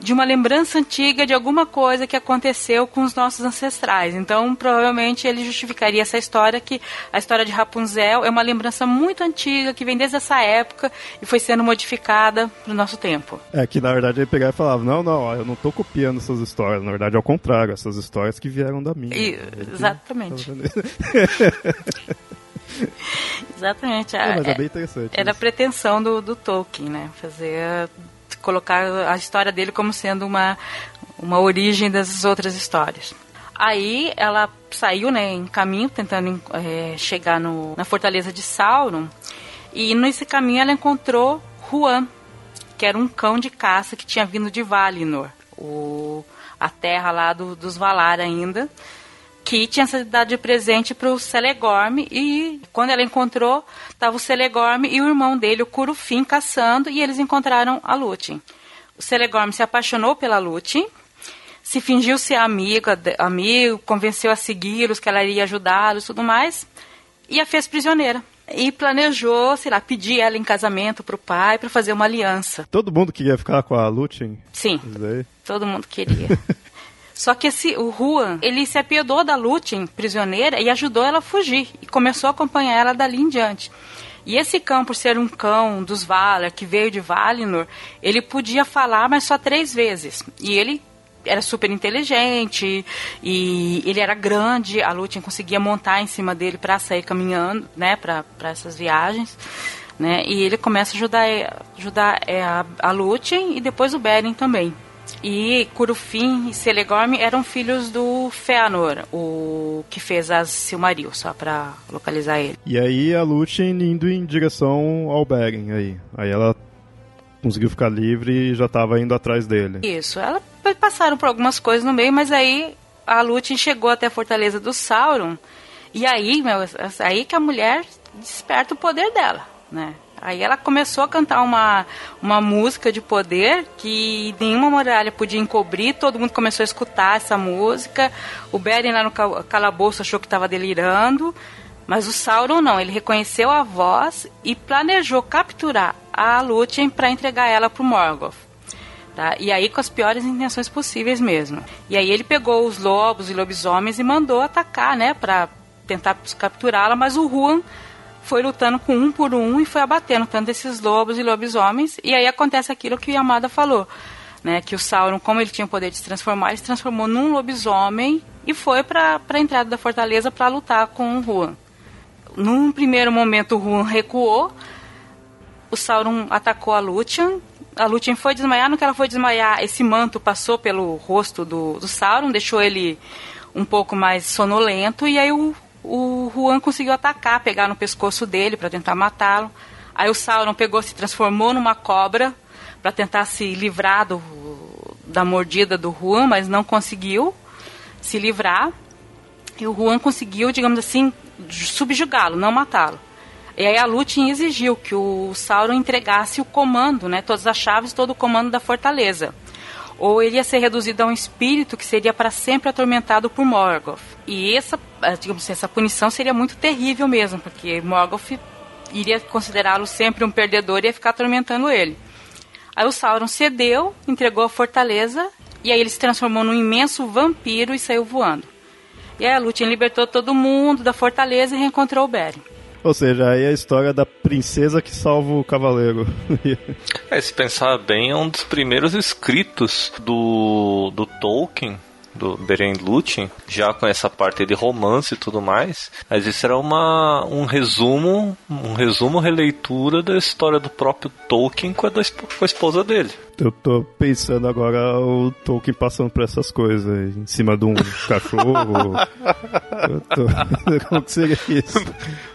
S3: de uma lembrança antiga de alguma coisa que aconteceu com os nossos ancestrais. Então, provavelmente ele justificaria essa história que a história de Rapunzel é uma lembrança muito antiga que vem desde essa época e foi sendo modificada no nosso tempo.
S1: É que na verdade ele pegava e falava: "Não, não, eu não estou copiando essas histórias, na verdade é o contrário, essas histórias que vieram da minha". E,
S3: exatamente. (laughs) Exatamente.
S1: É, mas é bem interessante.
S3: Era a pretensão do, do Tolkien, né? Fazer colocar a história dele como sendo uma, uma origem das outras histórias. Aí ela saiu né, em caminho, tentando é, chegar no, na fortaleza de Sauron. E nesse caminho ela encontrou Juan, que era um cão de caça que tinha vindo de Valinor, o, a terra lá do, dos Valar ainda que tinha sido dado de presente para o Celegorm e quando ela encontrou, estava o Celegorm e o irmão dele, o Curufim, caçando e eles encontraram a Lúthien. O Celegorm se apaixonou pela Lúthien, se fingiu ser amiga, amigo, convenceu a segui-los, que ela iria ajudá-los tudo mais, e a fez prisioneira. E planejou, sei lá, pedir ela em casamento para o pai para fazer uma aliança.
S1: Todo mundo queria ficar com a Lúthien?
S3: Sim, todo mundo queria. (laughs) Só que esse, o Juan, ele se apiedou da Lúthien, prisioneira, e ajudou ela a fugir. E começou a acompanhar ela dali em diante. E esse cão, por ser um cão dos Valar, que veio de Valinor, ele podia falar, mas só três vezes. E ele era super inteligente e ele era grande, a Lúthien conseguia montar em cima dele para sair caminhando, né, para essas viagens, né? E ele começa a ajudar, ajudar é, a, a Lúthien e depois o Beren também. E Curufim e Celegorm eram filhos do Feanor, o que fez as Silmaril, só para localizar ele.
S1: E aí a Lúthien indo em direção ao Beren aí. Aí ela conseguiu ficar livre e já estava indo atrás dele.
S3: Isso, ela passaram por algumas coisas no meio, mas aí a Lúthien chegou até a fortaleza do Sauron. E aí, meu, aí que a mulher desperta o poder dela, né? Aí ela começou a cantar uma, uma música de poder que nenhuma muralha podia encobrir, todo mundo começou a escutar essa música. O Beren lá no calabouço achou que estava delirando, mas o Sauron não, ele reconheceu a voz e planejou capturar a Lúthien para entregar ela para o Morgoth. Tá? E aí com as piores intenções possíveis mesmo. E aí ele pegou os lobos e lobisomens e mandou atacar, né, para tentar capturá-la, mas o Huan foi lutando com um por um e foi abatendo tanto esses lobos e lobisomens. E aí acontece aquilo que o Yamada falou, né? Que o Sauron, como ele tinha o poder de se transformar, ele se transformou num lobisomem e foi para a entrada da fortaleza para lutar com o Huan. Num primeiro momento, o Huan recuou, o Sauron atacou a Lúthien. A Lúthien foi desmaiar, no que ela foi desmaiar, esse manto passou pelo rosto do, do Sauron, deixou ele um pouco mais sonolento, e aí o o Juan conseguiu atacar, pegar no pescoço dele para tentar matá-lo. Aí o Sauron pegou, se transformou numa cobra para tentar se livrar do, da mordida do Juan, mas não conseguiu se livrar. E o Juan conseguiu, digamos assim, subjugá-lo, não matá-lo. E aí a Lúthien exigiu que o Sauron entregasse o comando, né, todas as chaves, todo o comando da fortaleza ou ele ia ser reduzido a um espírito que seria para sempre atormentado por Morgoth. E essa, eh, digamos assim, essa punição seria muito terrível mesmo, porque Morgoth iria considerá-lo sempre um perdedor e ia ficar atormentando ele. Aí o Sauron cedeu, entregou a fortaleza e aí ele se transformou num imenso vampiro e saiu voando. E aí a Lúthien libertou todo mundo da fortaleza e reencontrou o Beren.
S1: Ou seja, aí é a história da princesa que salva o cavaleiro. (laughs)
S4: é, se pensar bem, é um dos primeiros escritos do, do Tolkien do Beren Lúthien, já com essa parte de romance e tudo mais, mas isso era uma, um resumo, um resumo releitura da história do próprio Tolkien com a, da, com a esposa dele.
S1: Eu tô pensando agora o Tolkien passando por essas coisas, em cima de um cachorro. (laughs) tô... Como que seria isso?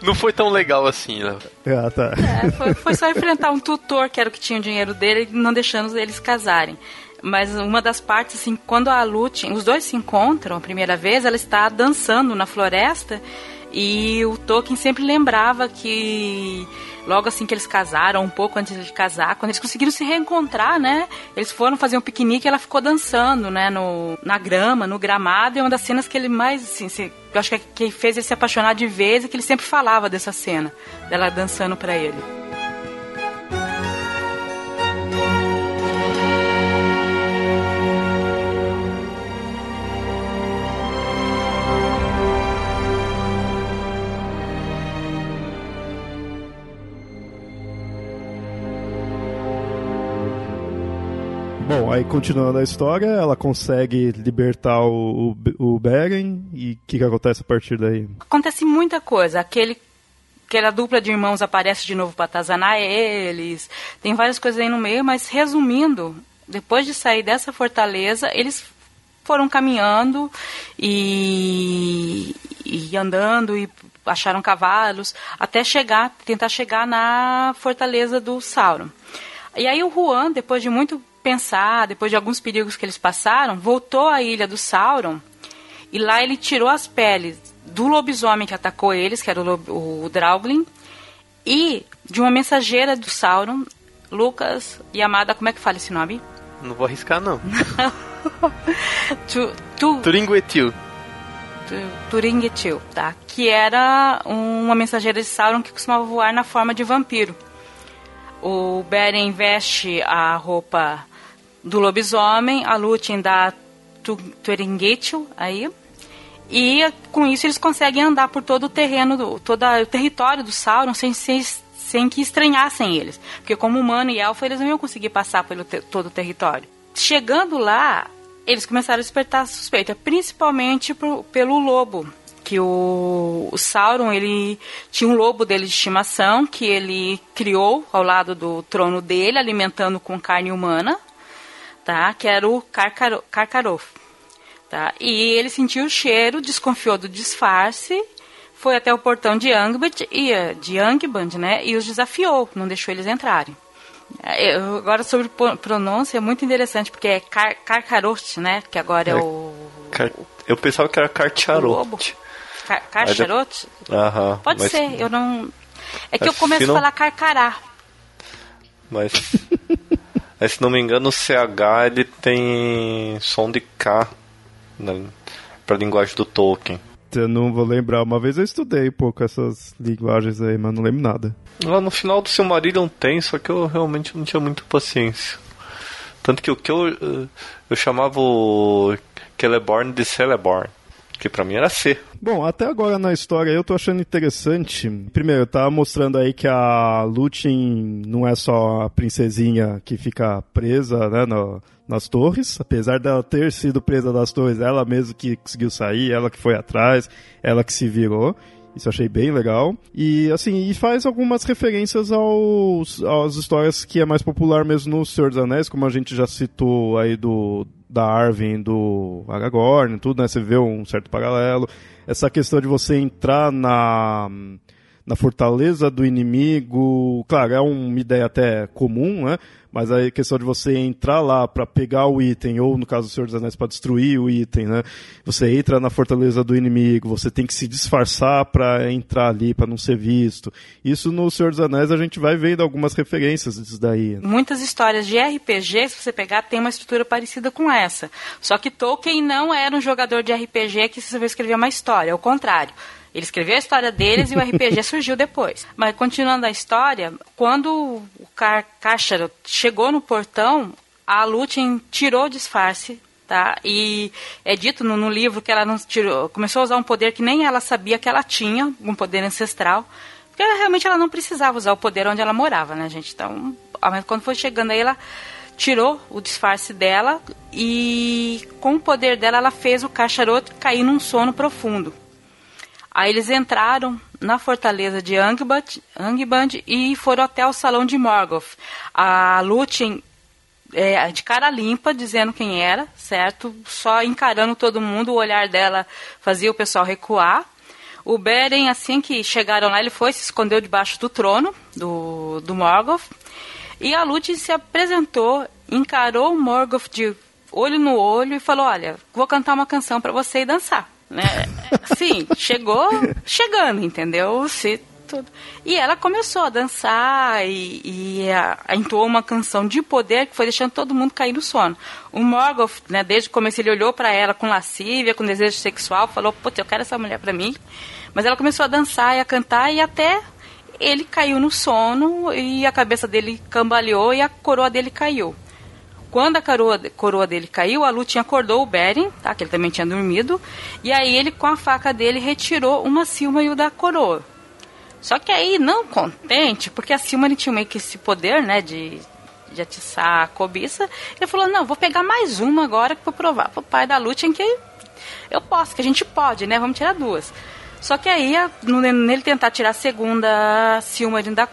S2: Não foi tão legal assim, né?
S1: Ah, tá.
S3: É, foi, foi só enfrentar um tutor, que era o que tinha o dinheiro dele, não deixando eles casarem. Mas uma das partes, assim, quando a Lute, os dois se encontram a primeira vez, ela está dançando na floresta e o Tolkien sempre lembrava que logo assim que eles casaram, um pouco antes de casar, quando eles conseguiram se reencontrar, né? Eles foram fazer um piquenique e ela ficou dançando, né? No, na grama, no gramado. É uma das cenas que ele mais, assim, se, eu acho que, que fez ele se apaixonar de vez e que ele sempre falava dessa cena, dela dançando para ele.
S1: Aí continuando a história, ela consegue libertar o, o, o Beren e o que, que acontece a partir daí?
S3: Acontece muita coisa. Aquele aquela dupla de irmãos aparece de novo para atazanar eles. Tem várias coisas aí no meio, mas resumindo, depois de sair dessa fortaleza, eles foram caminhando e, e andando e acharam cavalos até chegar, tentar chegar na fortaleza do Sauron. E aí o Juan, depois de muito pensar, depois de alguns perigos que eles passaram, voltou à ilha do Sauron e lá ele tirou as peles do lobisomem que atacou eles, que era o, o Drauglin, e de uma mensageira do Sauron, Lucas Yamada, como é que fala esse nome?
S2: Não vou arriscar, não. (laughs)
S3: tu, tu,
S2: Turinguetil.
S3: Turinguetil, tá? Que era uma mensageira de Sauron que costumava voar na forma de vampiro. O Beren veste a roupa do lobisomem, a Lúthien dá Turinguetil aí. E com isso eles conseguem andar por todo o terreno, do, todo o território do Sauron sem, sem, sem que estranhassem eles. Porque como humano e elfo eles não iam conseguir passar pelo te, todo o território. Chegando lá, eles começaram a despertar suspeita, principalmente pelo lobo. Que o, o Sauron, ele tinha um lobo dele de estimação que ele criou ao lado do trono dele, alimentando com carne humana, tá? Que era o Karkaro. Tá? E ele sentiu o cheiro, desconfiou do disfarce, foi até o portão de Angband e de Angband, né? E os desafiou, não deixou eles entrarem. É, eu, agora sobre pronúncia é muito interessante porque é Karkaroth, né? Que agora é, é o,
S4: Car Eu pensava que era Carcharoth.
S3: Car Carcharoth?
S4: Aham.
S3: Pode mas... ser, eu não. É que eu começo não... a falar Carcará.
S4: Mas. (laughs) Mas se não me engano, o CH ele tem som de K né, para a linguagem do Tolkien.
S1: Eu não vou lembrar. Uma vez eu estudei um pouco essas linguagens aí, mas não lembro nada.
S4: Lá no final do Silmarillion tem, só que eu realmente não tinha muita paciência. Tanto que o que eu, eh, eu chamava o Celeborn de Celeborn que para mim era C.
S1: Bom, até agora na história eu tô achando interessante. Primeiro, tá mostrando aí que a Lúthien não é só a princesinha que fica presa, né, no, nas torres, apesar dela ter sido presa das torres, ela mesma que conseguiu sair, ela que foi atrás, ela que se virou. Isso achei bem legal. E assim, e faz algumas referências aos, às histórias que é mais popular mesmo no Senhor dos Anéis, como a gente já citou aí do da Arvin do Aragorn, tudo, né? Você vê um certo paralelo. Essa questão de você entrar na na fortaleza do inimigo, claro, é uma ideia até comum, né? Mas a questão de você entrar lá para pegar o item, ou no caso do Senhor dos Anéis, para destruir o item, né? Você entra na fortaleza do inimigo, você tem que se disfarçar para entrar ali, para não ser visto. Isso no Senhor dos Anéis a gente vai vendo algumas referências disso daí. Né?
S3: Muitas histórias de RPG, se você pegar, tem uma estrutura parecida com essa. Só que Tolkien não era um jogador de RPG que você vai escrever uma história, ao contrário. Ele escreveu a história deles e o RPG (laughs) surgiu depois. Mas continuando a história, quando o Car chegou no portão, a Lúthien tirou o disfarce tá? E é dito no, no, livro que ela não tirou, começou a usar um poder que nem ela sabia que ela tinha, um poder ancestral, porque ela, realmente ela não precisava usar o poder onde ela morava, né, gente? Então, quando foi chegando aí, ela tirou o disfarce dela e com o poder dela ela fez o cacharoto cair num sono profundo. Aí eles entraram na fortaleza de Angband, Angband e foram até o salão de Morgoth. A Lúthien é, de cara limpa, dizendo quem era, certo? Só encarando todo mundo, o olhar dela fazia o pessoal recuar. O Beren, assim que chegaram lá, ele foi, se escondeu debaixo do trono do, do Morgoth. E a Lúthien se apresentou, encarou o Morgoth de olho no olho e falou: Olha, vou cantar uma canção para você e dançar. Né? Sim, chegou chegando, entendeu? Se tudo. E ela começou a dançar e, e a, entoou uma canção de poder que foi deixando todo mundo cair no sono. O Morgoth, né, desde o começo, ele olhou para ela com lascívia, com desejo sexual, falou: Putz, eu quero essa mulher para mim. Mas ela começou a dançar e a cantar e até ele caiu no sono e a cabeça dele cambaleou e a coroa dele caiu. Quando a coroa, coroa dele caiu, a Lúthien acordou o Beren, tá, que ele também tinha dormido, e aí ele, com a faca dele, retirou uma Silmaril da coroa. Só que aí, não contente, porque a Silmaril tinha meio que esse poder, né, de, de atiçar a cobiça, ele falou, não, vou pegar mais uma agora para provar pro pai da Lúthien que eu posso, que a gente pode, né, vamos tirar duas. Só que aí, nele tentar tirar a segunda Silmaril da,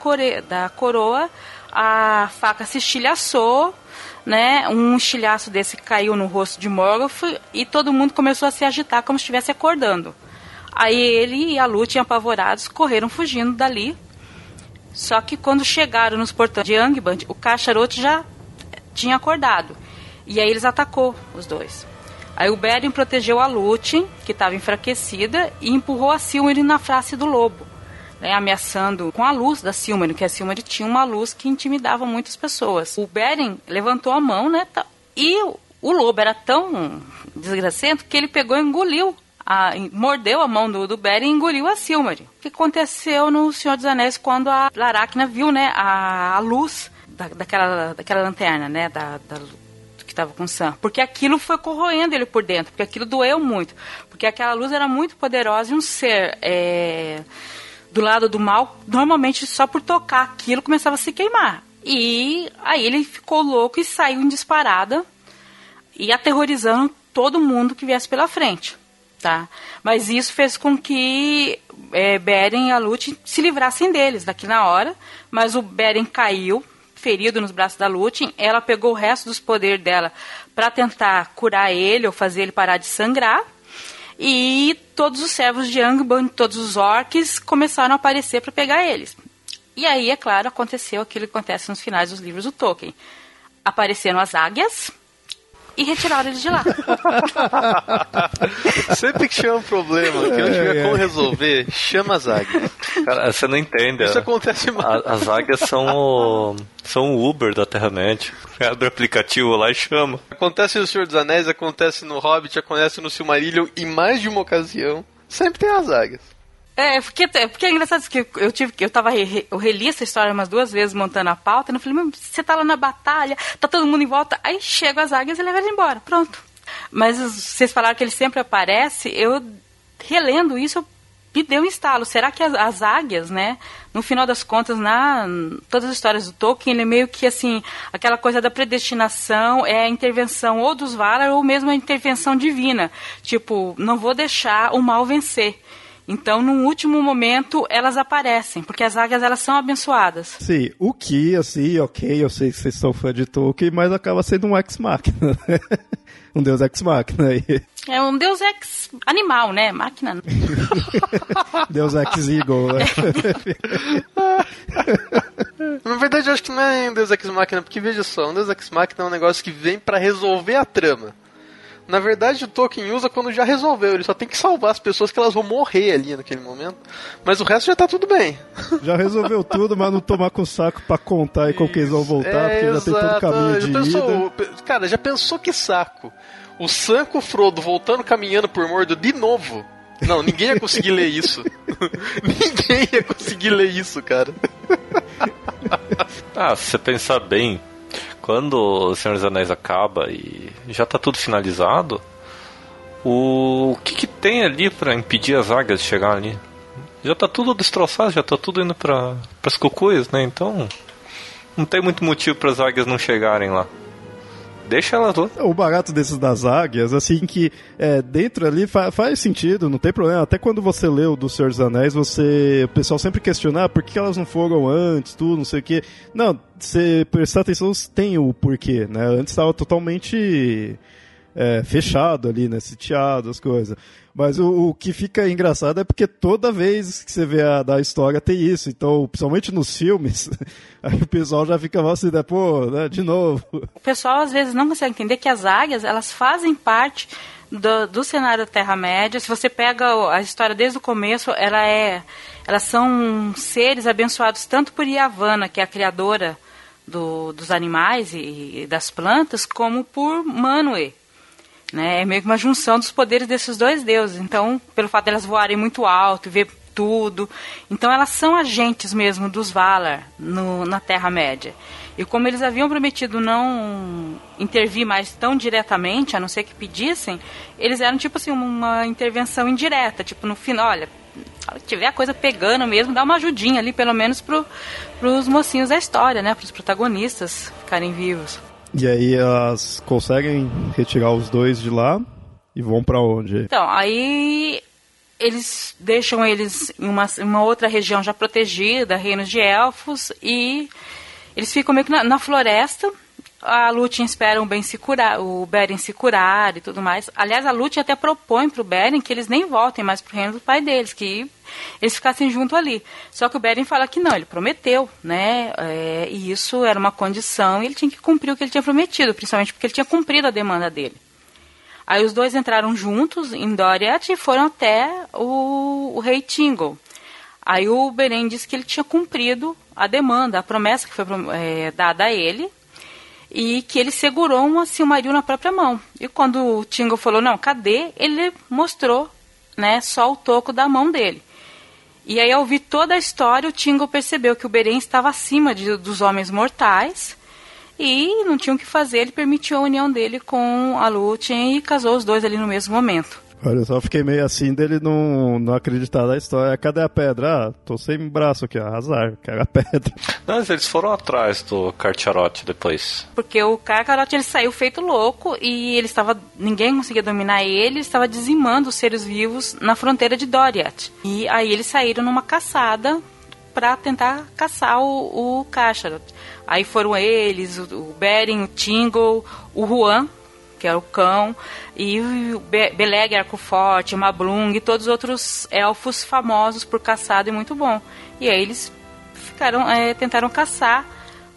S3: da coroa, a faca se estilhaçou, né? Um estilhaço desse caiu no rosto de Morgoth e todo mundo começou a se agitar como se estivesse acordando. Aí ele e a Lúthien, apavorados, correram fugindo dali. Só que quando chegaram nos portões de Angband, o Cacharoto já tinha acordado. E aí eles atacou os dois. Aí o Beren protegeu a Lúthien, que estava enfraquecida, e empurrou a Silmaril na face do lobo, né, ameaçando com a luz da Silmaril, que a Silmaril tinha uma luz que intimidava muitas pessoas. O Beren levantou a mão, né, e o lobo era tão desgracento que ele pegou e engoliu a, mordeu a mão do, do Beren e engoliu a Silmaril. O que aconteceu no Senhor dos Anéis quando a Laracna viu, né, a, a luz da, daquela, daquela lanterna, né, da, da que estava com Sam. Porque aquilo foi corroendo ele por dentro, porque aquilo doeu muito. Porque aquela luz era muito poderosa e um ser é, do lado do mal, normalmente só por tocar aquilo começava a se queimar. E aí ele ficou louco e saiu em disparada e aterrorizando todo mundo que viesse pela frente. Tá? Mas isso fez com que é, Beren e a Lute se livrassem deles daqui na hora, mas o Beren caiu, ferido nos braços da Lúthien, ela pegou o resto dos poderes dela para tentar curar ele ou fazer ele parar de sangrar. E todos os servos de Angband, todos os orcs, começaram a aparecer para pegar eles. E aí, é claro, aconteceu aquilo que acontece nos finais dos livros do Tolkien. Apareceram as águias, e retiraram eles de lá. (laughs)
S2: Sempre que tiver um problema, que não tiver como resolver, chama as águias.
S4: Cara, você não entende.
S2: Isso acontece mais.
S4: As águias são o, são o Uber da Terra-média. Abre o aplicativo lá e chama.
S2: Acontece no Senhor dos Anéis, acontece no Hobbit, acontece no Silmarillion, em mais de uma ocasião. Sempre tem as águias.
S3: É, porque, porque é engraçado que eu tive eu tava eu reli essa história umas duas vezes montando a pauta, e eu falei, você tá lá na batalha, tá todo mundo em volta, aí chegam as águias e levam ele embora, pronto. Mas vocês falaram que ele sempre aparece, eu relendo isso, eu me deu um estalo. Será que as, as, águias, né, no final das contas, na todas as histórias do Tolkien, ele é meio que assim, aquela coisa da predestinação, é a intervenção ou dos Valar ou mesmo a intervenção divina. Tipo, não vou deixar o mal vencer. Então, no último momento, elas aparecem, porque as águias elas são abençoadas.
S1: Sim, o que, assim, ok, eu sei que vocês são fã de Tolkien, mas acaba sendo um ex-máquina, (laughs) né? um deus ex-máquina aí.
S3: É um deus ex animal, né? Máquina. (laughs)
S1: deus ex-eagle, né? (laughs)
S2: Na verdade, eu acho que não é um deus ex-máquina, porque veja só, um deus ex-máquina é um negócio que vem para resolver a trama. Na verdade, o Tolkien usa quando já resolveu. Ele só tem que salvar as pessoas que elas vão morrer ali naquele momento. Mas o resto já tá tudo bem. (laughs)
S1: Já resolveu tudo, mas não tomar com o saco pra contar e como que eles vão voltar, é, porque exato. já tem todo o caminho de
S2: pensou,
S1: ida.
S2: Cara, já pensou que saco? O Sanco Frodo voltando caminhando por Mordo de novo. Não, ninguém ia conseguir ler isso. (laughs) ninguém ia conseguir ler isso, cara.
S4: ah, se você pensar bem, quando o Senhor dos Anéis acaba e já está tudo finalizado, o, que, que tem ali para impedir as águias de chegar ali? Já está tudo destroçado, já está tudo indo para as cucuias, né? Então não tem muito motivo para as águias não chegarem lá. Deixa elas lá.
S1: O barato desses das águias, assim, que é, dentro ali fa faz sentido, não tem problema. Até quando você leu do Senhor dos Anéis, você. O pessoal sempre questiona ah, por que elas não foram antes, tudo, não sei o quê. Não, você prestar atenção, tem o porquê, né? Antes estava totalmente é, fechado ali, né? Sitiado, as coisas. Mas o, o, que fica engraçado é porque toda vez que você vê a da história tem isso. Então, principalmente nos filmes, (laughs) aí o pessoal já fica assim, né? Pô, né? de novo.
S3: O pessoal às vezes não consegue entender que as águias, elas fazem parte do, do cenário da Terra-média. Se você pega a história desde o começo, ela é, elas são seres abençoados tanto por Yavanna, que é a criadora do, dos animais e, e das plantas, como por Manwë, né? É meio que uma junção dos poderes desses dois deuses. Então, pelo fato delas de voarem muito alto, ver tudo. Então, elas são agentes mesmo dos Valar no, na Terra-média. E como eles haviam prometido não intervir mais tão diretamente, a não ser que pedissem, eles eram tipo assim, uma intervenção indireta. Tipo, no final, olha, se tiver a coisa pegando mesmo, dá uma ajudinha ali, pelo menos pro, pros mocinhos da história, né? Pros protagonistas ficarem vivos.
S1: E aí elas conseguem retirar os dois de lá e vão para onde?
S3: Então, aí eles deixam eles em uma, uma outra região já protegida, reinos de elfos, e eles ficam meio que na, na floresta. A Lúthien espera o, bem se curar, o Beren se curar e tudo mais. Aliás, a Lúthien até propõe pro Beren que eles nem voltem mais pro reino do pai deles, que eles ficassem junto ali. Só que o Beren fala que não, ele prometeu, né? É, e isso era uma condição e ele tinha que cumprir o que ele tinha prometido, principalmente porque ele tinha cumprido a demanda dele. Aí os dois entraram juntos em Doriath e foram até o, o rei Tingle. Aí o Beren disse que ele tinha cumprido a demanda, a promessa que foi é, dada a ele, e que ele segurou um Silmaril na própria mão. E quando o Tingle falou, não, cadê? Ele mostrou né, só o toco da mão dele. E aí, ao ouvir toda a história, o Tingle percebeu que o Beren estava acima de, dos homens mortais e não tinha o que fazer. Ele permitiu a união dele com a Lúthien e casou os dois ali no mesmo momento.
S1: Olha, só fiquei meio assim dele não, não acreditar na história. Cadê a pedra? Ah, tô sem braço aqui, ó. Azar, quero a (laughs) pedra.
S4: Não, eles foram atrás do Carcharote depois.
S3: Porque o Carcharote ele saiu feito louco e ele estava. ninguém conseguia dominar ele, estava dizimando os seres vivos na fronteira de Doriath. E aí eles saíram numa caçada para tentar caçar o, o Cacharot. Aí foram eles, o, o Beren, o Tingle, o Juan, que era o cão, e o Be Beleg, Arco Forte, Mablung e todos os outros elfos famosos por caçado e muito bom. E aí eles ficaram, é, tentaram caçar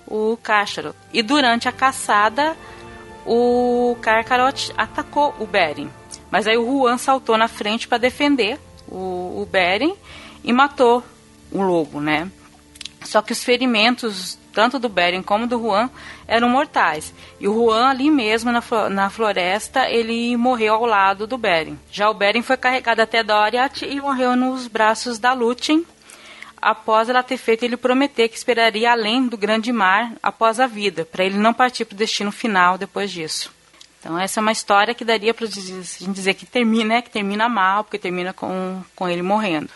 S3: o Cacharot. E durante a caçada, o Karkarot atacou o Beren. Mas aí o Juan saltou na frente para defender o, o Beren e matou o lobo, né? Só que os ferimentos tanto do Beren como do Juan, eram mortais. E o Juan, ali mesmo na, floresta, ele morreu ao lado do Beren. Já o Beren foi carregado até Doriath e morreu nos braços da Lúthien, após ela ter feito ele prometer que esperaria além do grande mar após a vida, para ele não partir para o destino final depois disso. Então essa é uma história que daria para dizer, dizer que termina, né, que termina mal, porque termina com, com ele morrendo.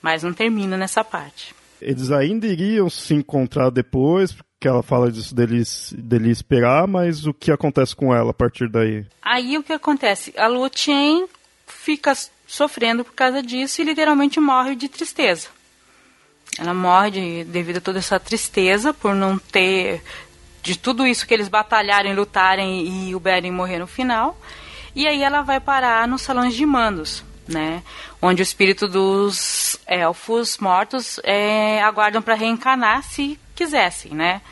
S3: Mas não termina nessa parte.
S1: Eles ainda iriam se encontrar depois, porque ela fala disso dele, dele esperar, mas o que acontece com ela a partir daí?
S3: Aí o que acontece? A Lúthien fica sofrendo por causa disso e literalmente morre de tristeza. Ela morre de, devido a toda essa tristeza por não ter de tudo isso que eles batalharem, lutarem e o Beren morrer no final. E aí ela vai parar nos salões de mandos né? Onde o espírito dos elfos mortos é, aguardam para reencarnar se quisessem, né?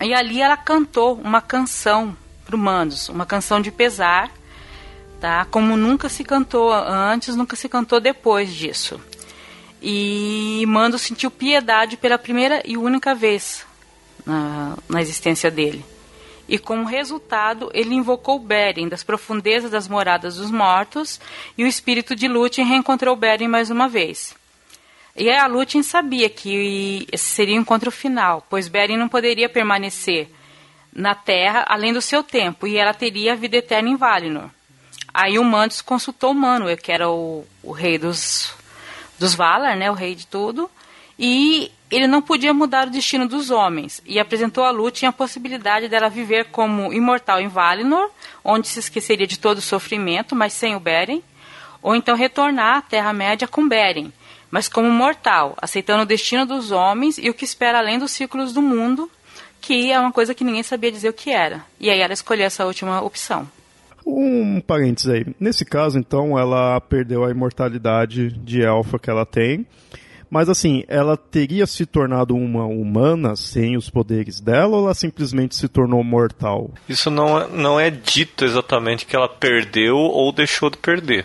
S3: E ali ela cantou uma canção para humanos, uma canção de pesar, tá? Como nunca se cantou antes, nunca se cantou depois disso. E Mando sentiu piedade pela primeira e única vez na, na existência dele e como resultado ele invocou Beren das profundezas das moradas dos mortos e o espírito de Lúthien reencontrou Beren mais uma vez. E a Lúthien sabia que esse seria o encontro final, pois Beren não poderia permanecer na Terra além do seu tempo e ela teria a vida eterna em Valinor. Aí o Mandos consultou Manwë, que era o, o rei dos, dos Valar, né, o rei de tudo, e ele não podia mudar o destino dos homens e apresentou a Lúthien a possibilidade dela viver como imortal em Valinor, onde se esqueceria de todo o sofrimento, mas sem o Beren, ou então retornar à Terra-média com Beren, mas como mortal, aceitando o destino dos homens e o que espera além dos círculos do mundo, que é uma coisa que ninguém sabia dizer o que era. E aí ela escolheu essa última opção.
S1: Um parênteses aí. Nesse caso, então, ela perdeu a imortalidade de elfa que ela tem. Mas assim, ela teria se tornado uma humana sem os poderes dela ou ela simplesmente se tornou mortal?
S4: Isso não é, não é dito exatamente que ela perdeu ou deixou de perder.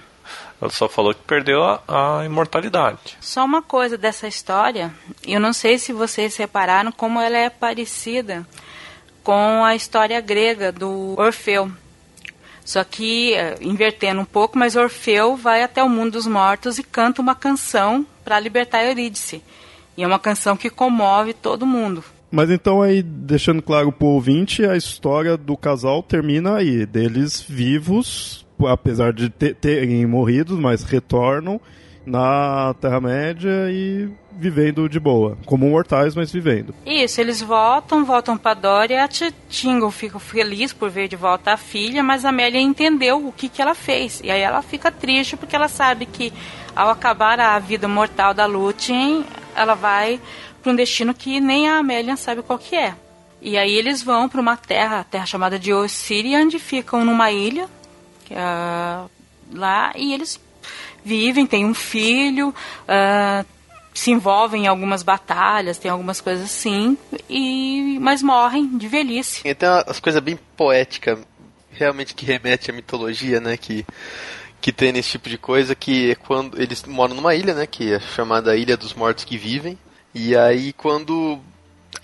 S4: Ela só falou que perdeu a, a, imortalidade.
S3: Só uma coisa dessa história, eu não sei se vocês repararam como ela é parecida com a história grega do Orfeu. Só que, eh, invertendo um pouco, mas Orfeu vai até o mundo dos mortos e canta uma canção para libertar Eurídice. E é uma canção que comove todo mundo.
S1: Mas então aí, deixando claro pro ouvinte, a história do casal termina aí, deles vivos, apesar de terem morrido, mas retornam na Terra-média e vivendo de boa, como mortais, mas vivendo.
S3: Isso, eles voltam, voltam para Dória, a Tingle fica feliz por ver de volta a filha, mas a Amélia entendeu o que, que ela fez. E aí ela fica triste porque ela sabe que ao acabar a vida mortal da Lúthien, ela vai para um destino que nem a Amélia sabe qual que é. E aí eles vão para uma terra, a terra chamada de Ossirian, onde ficam numa ilha, é, lá, e eles vivem, têm um filho, uh, se envolvem em algumas batalhas, tem algumas coisas assim, e mas morrem de velhice.
S2: E tem umas coisas bem poéticas, realmente que remete à mitologia, né? Que que tem nesse tipo de coisa, que é quando eles moram numa ilha, né, que é chamada Ilha dos Mortos que Vivem, e aí quando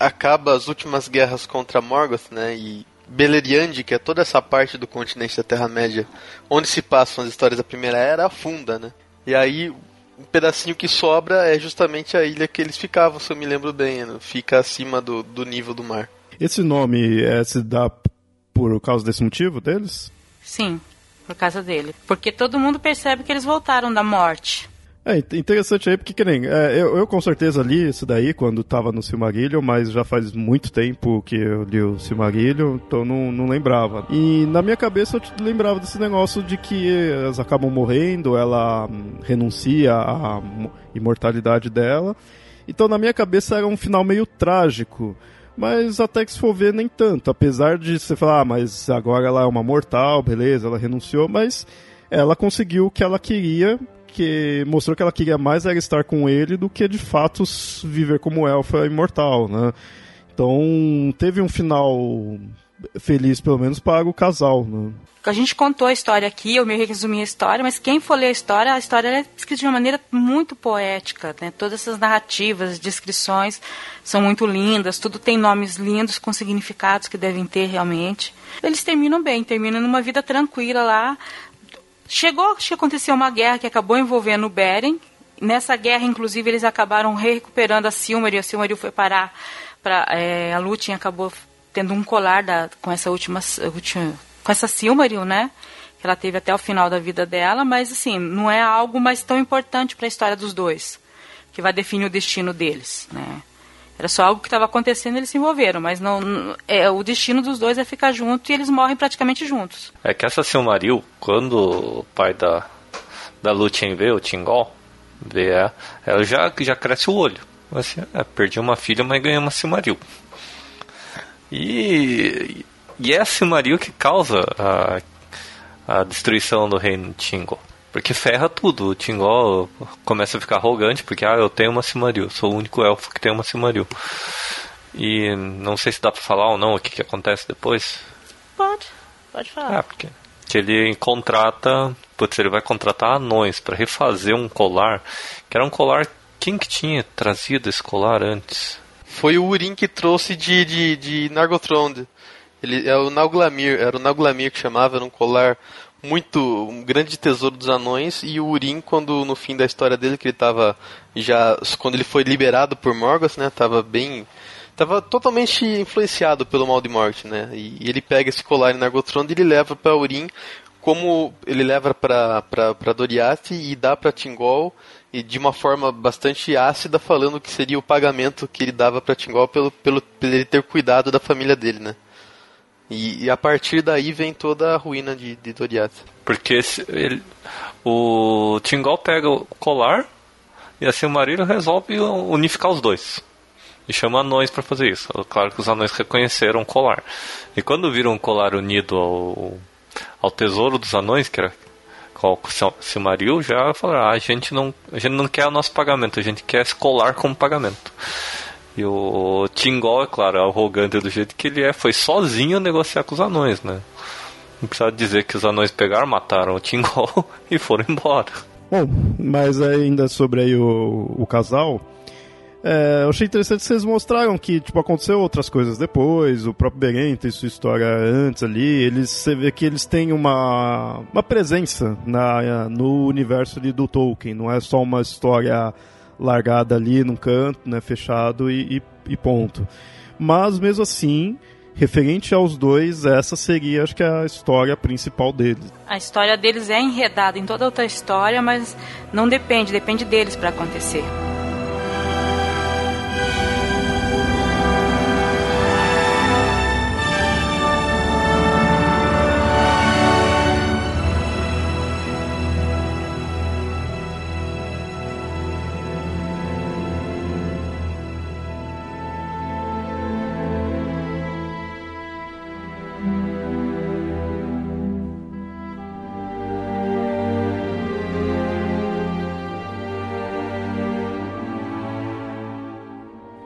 S2: acaba as últimas guerras contra Morgoth, né, e Beleriand, que é toda essa parte do continente da Terra-média, onde se passam as histórias da Primeira Era, afunda, né, e aí um pedacinho que sobra é justamente a ilha que eles ficavam, se eu me lembro bem, né? fica acima do, do nível do mar.
S1: Esse nome é, se dá por causa desse motivo deles?
S3: Sim por causa dele. Porque todo mundo percebe que eles voltaram da morte.
S1: É interessante aí, porque que nem. É, eu, eu, com certeza li isso daí quando tava no Silmarillion, mas já faz muito tempo que eu li o Silmarillion, então não, não lembrava. E na minha cabeça eu lembrava desse negócio de que elas acabam morrendo, ela hum, renuncia à imortalidade dela. Então na minha cabeça era um final meio trágico. Mas até que se for ver, nem tanto. Apesar de você falar, ah, mas agora ela é uma mortal, beleza, ela renunciou, mas ela conseguiu o que ela queria, que mostrou que ela queria mais era estar com ele do que de fato viver como elfa imortal, né? Então teve um final feliz, pelo menos, para o casal, né?
S3: A gente contou a história aqui, eu me resumi a história, mas quem for ler a história, a história é escrita de uma maneira muito poética, né? Todas essas narrativas, descrições são muito lindas, tudo tem nomes lindos com significados que devem ter realmente. Eles terminam bem, terminam numa vida tranquila lá. Chegou, que aconteceu uma guerra que acabou envolvendo o Beren. Nessa guerra, inclusive, eles acabaram recuperando a Silmaril. A Silmaril foi parar para é, a Lúthien acabou tendo um colar da, com essa última, última com essa Silmaril, né? Que ela teve até o final da vida dela, mas assim, não é algo mais tão importante para a história dos dois, que vai definir o destino deles, né? Era só algo que estava acontecendo eles se envolveram, mas não, é, o destino dos dois é ficar junto e eles morrem praticamente juntos.
S4: É que essa Silmaril, quando o pai da, da Lúthien vê, o Tingol, vê ela, ela já, já cresce o olho. Assim, é, perdi uma filha, mas ganhei uma Silmaril. E, e é a Silmaril que causa a, a destruição do reino de Tingle. Porque ferra tudo. O Tingol começa a ficar arrogante porque, ah, eu tenho uma Silmaril, sou o único elfo que tem uma Silmaril. E não sei se dá pra falar ou não o que, que acontece depois.
S3: Pode, pode falar.
S4: É, porque que ele contrata, putz, ele vai contratar anões para refazer um colar, que era um colar, quem que tinha trazido esse colar antes?
S2: Foi o Urim que trouxe de, de, de Nargothrond. Ele é o Nauglamir, era o Nauglamir que chamava, era um colar muito um grande tesouro dos anões e o Urim quando no fim da história dele que ele estava já quando ele foi liberado por Morgoth, né, tava bem tava totalmente influenciado pelo mal de morte, né? E, e ele pega esse colar em Nargothrond e ele leva para Urim como ele leva para Doriath e dá para Tingol e de uma forma bastante ácida falando que seria o pagamento que ele dava para Tingol pelo, pelo ele ter cuidado da família dele, né? E, e, a partir daí vem toda a ruína de, de Doriath.
S4: Porque ele, o Tingol pega o colar e a Silmarillion resolve unificar os dois. E chama anões para fazer isso. Claro que os anões reconheceram o colar. E quando viram o colar unido ao, ao tesouro dos anões, que era o Silmaril, já falaram, ah, a gente não, a gente não quer o nosso pagamento, a gente quer esse colar como pagamento. E o Tingol, é claro, é arrogante do jeito que ele é, foi sozinho negociar com os anões, né? Não precisa dizer que os anões pegaram, mataram o Tingol (laughs) e foram embora.
S1: Bom, mas ainda sobre aí o, o casal, é, eu achei interessante vocês mostraram que tipo, aconteceu outras coisas depois, o próprio Beren tem sua história antes ali, eles, você vê que eles têm uma, uma presença na, no universo ali do Tolkien, não é só uma história largada ali num canto, né, fechado e, e, e ponto. Mas mesmo assim, referente aos dois, essa seria, acho que, a história principal deles.
S3: A história deles é enredada em toda outra história, mas não depende, depende deles para acontecer.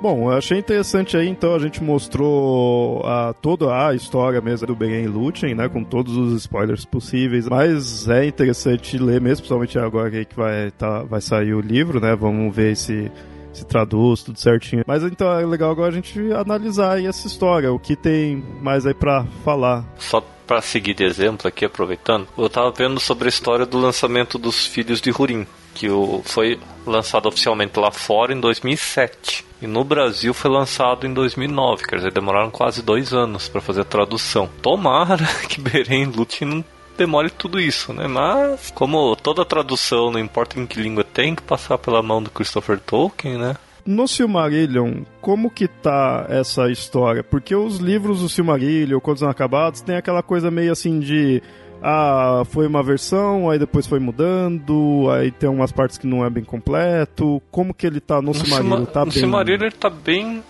S1: Bom, eu achei interessante aí, então a gente mostrou a, toda a história mesmo do Beren Lúthien, né, com todos os spoilers possíveis, mas é interessante ler mesmo, principalmente agora que vai, tá, vai sair o livro, né, vamos ver se se traduz tudo certinho. Mas então é legal agora a gente analisar aí essa história, o que tem mais aí para falar.
S4: Só para seguir de exemplo aqui, aproveitando, eu tava vendo sobre a história do lançamento dos Filhos de Hurin, que foi lançado oficialmente lá fora em 2007. E no Brasil foi lançado em 2009, quer dizer, demoraram quase dois anos para fazer a tradução. Tomara (laughs) que Beren Lúthien não demore tudo isso, né? Mas, como toda tradução, não importa em que língua, tem que passar pela mão do Christopher Tolkien, né?
S1: No Silmarillion, como que tá essa história? Porque os livros do Silmarillion, Contos Inacabados, tem aquela coisa meio assim de ah, foi uma versão, aí depois foi mudando, aí tem umas partes que não é bem completo. Como que ele tá no, no Silmarillion? Tá
S4: no
S1: bem...
S4: Silmarillion ele tá bem,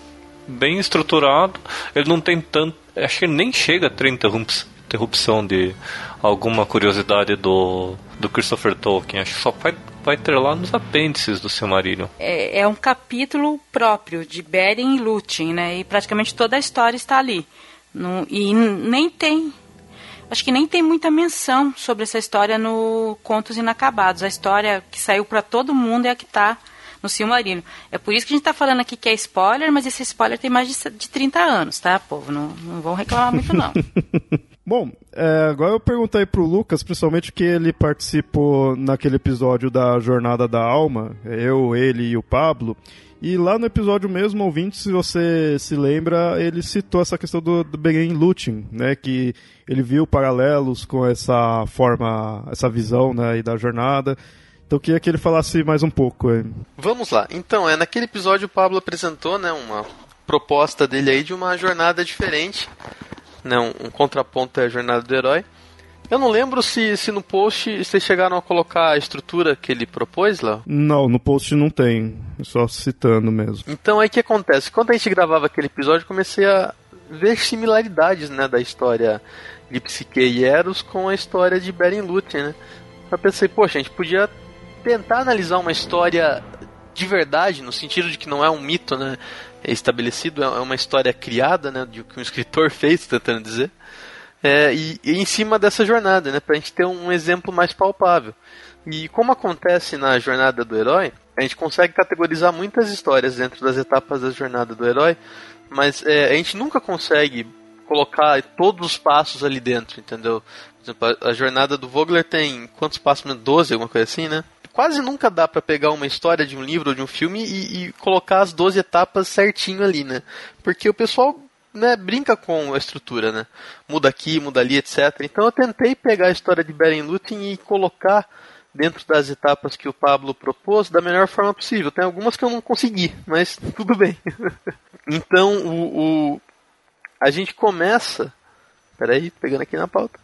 S4: bem estruturado, ele não tem tanto... Acho que ele nem chega a ter interrupção de alguma curiosidade do, do Christopher Tolkien. Acho que só vai, vai ter lá nos apêndices do Silmarillion.
S3: É, é um capítulo próprio de Beren e Lúthien, né? E praticamente toda a história está ali. No, e nem tem acho que nem tem muita menção sobre essa história no Contos Inacabados. A história que saiu para todo mundo é a que está no Silmarillion. É por isso que a gente está falando aqui que é spoiler, mas esse spoiler tem mais de, de 30 anos, tá, povo? Não, não vão reclamar muito, não. (laughs)
S1: Bom, é, agora eu perguntei pro Lucas, principalmente que ele participou naquele episódio da Jornada da Alma, eu, ele e o Pablo, e lá no episódio mesmo, ouvinte, se você se lembra, ele citou essa questão do, do Beren Lúthien, né, que ele viu paralelos com essa forma, essa visão, né, da jornada. Então eu queria que ele falasse mais um pouco. Hein?
S2: Vamos lá. Então, é naquele episódio o Pablo apresentou, né, uma proposta dele aí de uma jornada diferente, né, um, um contraponto à jornada do herói. Eu não lembro se, se no post vocês chegaram a colocar a estrutura que ele propôs lá.
S1: Não, no post não tem. Só citando mesmo.
S2: Então aí o que acontece? Quando a gente gravava aquele episódio, comecei a ver similaridades né, da história de Psique e Eros com a história de Beren Lúthien, né? Eu pensei, poxa, a gente podia tentar analisar uma história de verdade, no sentido de que não é um mito, né? É estabelecido, é uma história criada, né? De que um escritor (laughs) fez, tentando dizer é, e, e, em cima dessa jornada, né, para a gente ter um exemplo mais palpável. E como acontece na jornada do herói, a gente consegue categorizar muitas histórias dentro das etapas da jornada do herói, mas é, a gente nunca consegue colocar todos os passos ali dentro, entendeu? Por exemplo, a, a jornada do Vogler tem quantos passos? 12, alguma coisa assim, né? Quase nunca dá para pegar uma história de um livro ou de um filme e, e colocar as 12 etapas certinho ali, né? Porque o pessoal né, brinca com a estrutura, né? Muda aqui, muda ali, etc. Então eu tentei pegar a história de Beren Lúthien e colocar dentro das etapas que o Pablo propôs da melhor forma possível. Tem algumas que eu não consegui, mas (laughs) tudo bem. então, o, o, a gente começa. Peraí, pegando aqui na pauta.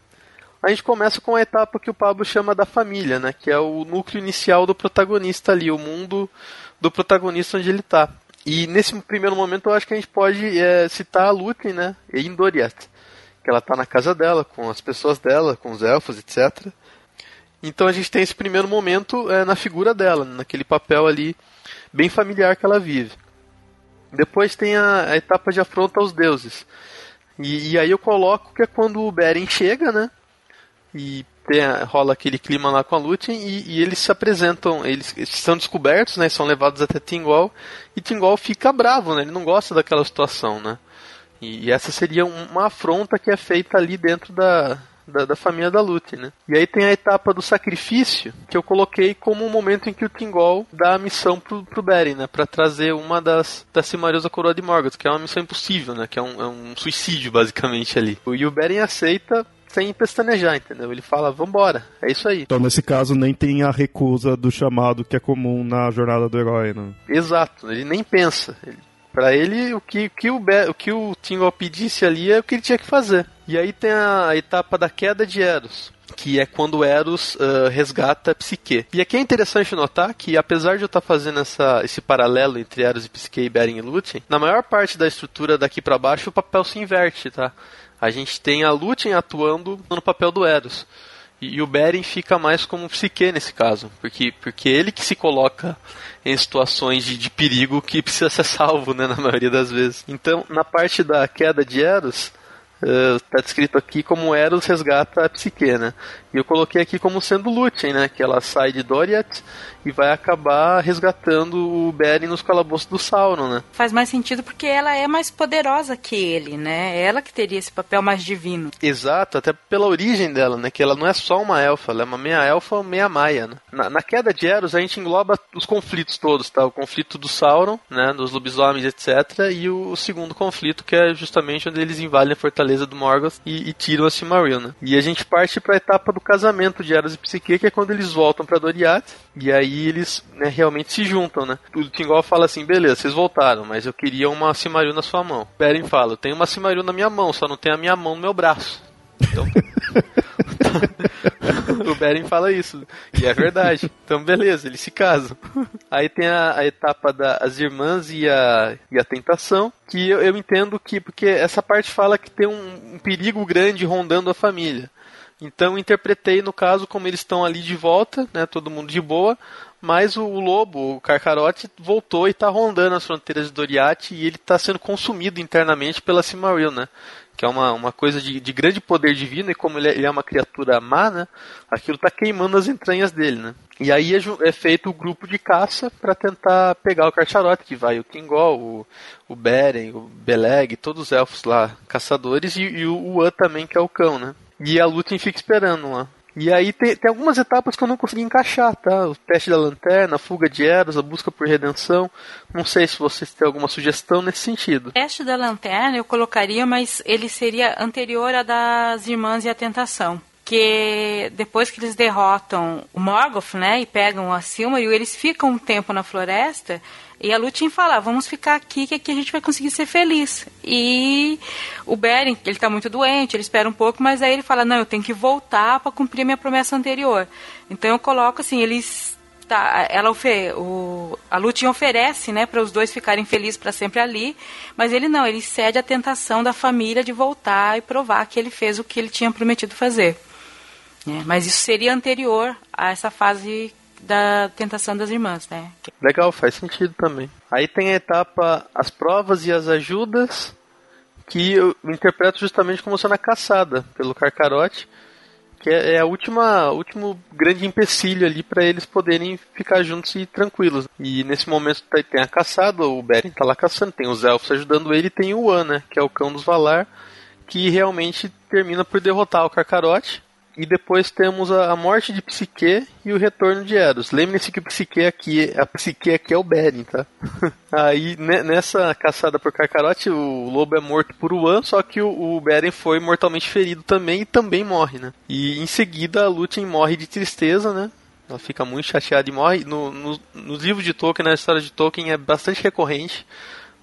S2: A gente começa com a etapa que o Pablo chama da família, né? Que é o núcleo inicial do protagonista ali, o mundo do protagonista onde ele está. E nesse primeiro momento eu acho que a gente pode é, citar a Lúthien, né? Em Doriath. Que ela está na casa dela, com as pessoas dela, com os elfos, etc. Então a gente tem esse primeiro momento é, na figura dela, naquele papel ali bem familiar que ela vive. Depois tem a, a etapa de afronta aos deuses. E, e, aí eu coloco que é quando o Beren chega, né? E tem, rola aquele clima lá com a Lúthien e, e, eles se apresentam, eles, são descobertos, né? São levados até Tingol e Tingol fica bravo, né? Ele não gosta daquela situação, né? E, e essa seria uma afronta que é feita ali dentro da, da, da, família da Lute, né? E aí tem a etapa do sacrifício, que eu coloquei como o um momento em que o Tingol dá a missão pro, pro Beren, né? Pra trazer uma das, das Silmarils da Coroa de Morgoth, que é uma missão impossível, né? Que é um, é um suicídio, basicamente, ali. E o Beren aceita sem pestanejar, entendeu? Ele fala, vambora, é isso aí.
S1: Então, nesse caso, nem tem a recusa do chamado que é comum na jornada do herói, né?
S2: Exato, ele nem pensa. Ele para ele, o que, que o, Be o que o Tingol pedisse ali é o que ele tinha que fazer. E aí tem a, etapa da queda de Eros que é quando Eros uh, resgata Psique. E aqui é interessante notar que, apesar de eu estar tá fazendo essa, esse paralelo entre Eros e Psique e Beren e Lúthien, na maior parte da estrutura daqui para baixo o papel se inverte, tá? A gente tem a Lúthien atuando no papel do Eros. E, e o Beren fica mais como Psique nesse caso, porque, porque ele que se coloca em situações de, de perigo que precisa ser salvo, né, na maioria das vezes. Então, na parte da queda de Eros, está uh, descrito aqui como Eros resgata a Psique, né? E eu coloquei aqui como sendo Lúthien, né? Que ela sai de Doriath e vai acabar resgatando o Beren nos calabouços do Sauron, né?
S3: Faz mais sentido porque ela é mais poderosa que ele, né? É ela que teria esse papel mais divino.
S2: Exato, até pela origem dela, né? Que ela não é só uma elfa, ela é uma meia elfa, meia maia, né? Na, na queda de Eros a gente engloba os conflitos todos, tá? O conflito do Sauron, né? Dos lobisomens, etc. E o, o segundo conflito que é justamente onde eles invadem a fortaleza do Morgoth e, e tiram a Silmaril, né? E a gente parte para a etapa do casamento de Eros e Psique, que é quando eles voltam para Doriath, e aí eles né, realmente se juntam, né? O Tingol fala assim, beleza, vocês voltaram, mas eu queria uma Silmaril na sua mão. Beren fala, eu tenho uma Silmaril na minha mão, só não tem a minha mão no meu braço. Então... (laughs) (laughs) o Beren fala isso. E é verdade. Então, beleza, eles se casam. Aí tem a, a etapa das irmãs e a, e a tentação, que eu, eu entendo que, porque essa parte fala que tem um, um perigo grande rondando a família. Então interpretei no caso como eles estão ali de volta, né, todo mundo de boa, mas o, lobo, o Carcarote, voltou e está rondando as fronteiras de Doriath e ele está sendo consumido internamente pela Silmaril, né? Que é uma, uma coisa de, de grande poder divino e como ele é, ele é uma criatura má, né? Aquilo está queimando as entranhas dele, né? E aí é, é feito o grupo de caça para tentar pegar o Carcharote, que vai o Kingol, o, o Beren, o Beleg, todos os elfos lá, caçadores, e, e o Uan também, que é o cão, né? E a Lúthien fica esperando lá. E aí tem, tem, algumas etapas que eu não consegui encaixar, tá? O teste da lanterna, a fuga de Eros, a busca por redenção. Não sei se vocês têm alguma sugestão nesse sentido.
S3: O teste da lanterna eu colocaria, mas ele seria anterior a das Irmãs e a Tentação. Que depois que eles derrotam o Morgoth, né, e pegam a Silmaril, eles ficam um tempo na floresta e a Lúthien fala, vamos ficar aqui que aqui a gente vai conseguir ser feliz. E o Beren, ele está muito doente, ele espera um pouco, mas aí ele fala, não, eu tenho que voltar para cumprir a minha promessa anterior. Então eu coloco assim, eles tá, ela o, a Lúthien oferece, né, para os dois ficarem felizes para sempre ali, mas ele não, ele cede à tentação da família de voltar e provar que ele fez o que ele tinha prometido fazer. É, mas isso seria anterior a essa fase da tentação das irmãs, né?
S2: Legal, faz sentido também. Aí tem a etapa as provas e as ajudas, que eu interpreto justamente como sendo a caçada pelo Carcarote, que é, é a última, último grande empecilho ali para eles poderem ficar juntos e tranquilos. E nesse momento tem a caçada, o Beren tá lá caçando, tem os elfos ajudando ele, e tem o An, né, que é o cão dos Valar, que realmente termina por derrotar o Carcarote e depois temos a, a, morte de Psique e o retorno de Eros. Lembre-se que o Psique aqui, a Psique aqui é o Beren, tá? (laughs) Aí nessa caçada por Carcarote, o lobo é morto por Uan, só que o, o Beren foi mortalmente ferido também e também morre, né? E em seguida a Lúthien morre de tristeza, né? Ela fica muito chateada e morre. No, no, nos livros de Tolkien, na história de Tolkien, é bastante recorrente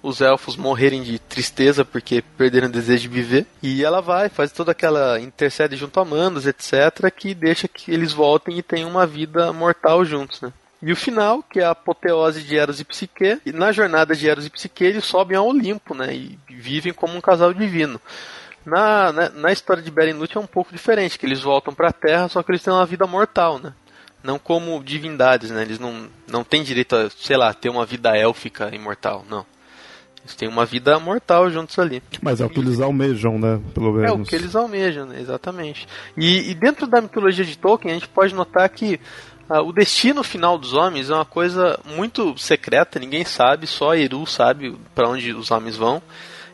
S2: os elfos morrerem de tristeza porque perderam o desejo de viver. E ela vai, faz toda aquela intercede junto a Mandos, etc., que deixa que eles voltem e tenham uma vida mortal juntos, né? E o final, que é a apoteose de Eros e Psique, e na jornada de Eros e Psique eles sobem ao Olimpo, né? E vivem como um casal divino. Na, na, na história de Beren Luth é um pouco diferente, que eles voltam para a Terra, só que eles têm uma vida mortal, né? Não como divindades, né? Eles não, não têm direito a, sei lá, ter uma vida élfica imortal, não. Eles têm uma vida mortal juntos ali.
S1: Mas é o que eles almejam, né? Pelo menos.
S2: É o que eles almejam, né? exatamente. E, e dentro da mitologia de Tolkien, a gente pode notar que ah, o destino final dos homens é uma coisa muito secreta, ninguém sabe, só Eru sabe para onde os homens vão.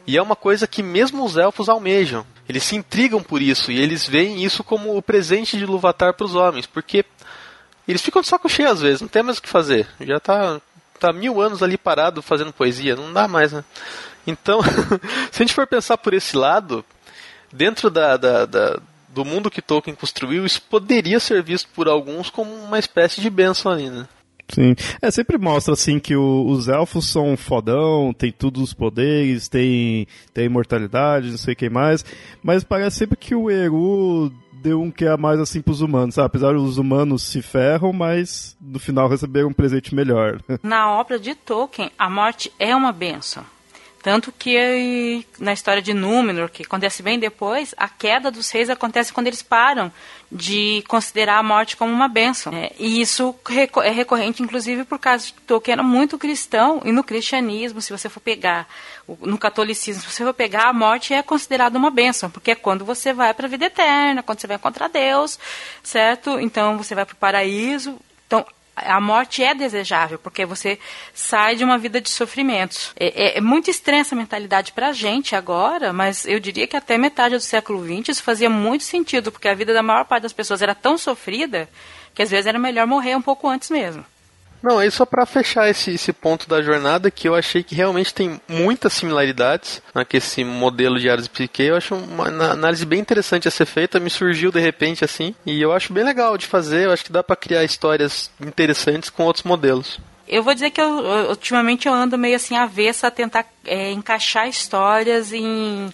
S2: E é uma coisa que mesmo os elfos almejam. Eles se intrigam por isso e eles veem isso como o presente de Luvatar para os homens, porque eles ficam de saco cheio às vezes, não tem mais o que fazer. Já tá, tá mil anos ali parado fazendo poesia, não dá mais, né? Então, (laughs) se a gente for pensar por esse lado, dentro da, da, da, do mundo que Tolkien construiu, isso poderia ser visto por alguns como uma espécie de bênção ali, né?
S1: Sim. É, sempre mostra assim que o, os elfos são fodão, tem todos os poderes, tem, tem imortalidade, não sei o que mais. Mas parece sempre que o Eru deu um que a mais assim pros humanos, sabe? Apesar dos humanos se ferram, mas no final receberam um presente melhor. (laughs)
S3: Na obra de Tolkien, a morte é uma benção. Tanto que na história de Númenor, que acontece bem depois, a queda dos reis acontece quando eles param de considerar a morte como uma bênção. É, e isso é recorrente, inclusive, por causa de Tolkien era muito cristão, e no cristianismo, se você for pegar, no catolicismo, se você for pegar, a morte é considerada uma bênção, porque é quando você vai para a vida eterna, quando você vai encontrar Deus, certo? Então você vai para o paraíso. Então, a morte é desejável, porque você sai de uma vida de sofrimentos. É, é, é muito estranha essa mentalidade para a gente agora, mas eu diria que até metade do século XX isso fazia muito sentido, porque a vida da maior parte das pessoas era tão sofrida que às vezes era melhor morrer um pouco antes mesmo.
S2: Não, é só para fechar esse, esse ponto da jornada que eu achei que realmente tem muitas similaridades né, esse modelo de Ares Psique. Eu acho uma análise bem interessante a ser feita, me surgiu de repente assim, e eu acho bem legal de fazer. Eu acho que dá para criar histórias interessantes com outros modelos.
S3: Eu vou dizer que eu, ultimamente eu ando meio assim avessa a tentar é, encaixar histórias em,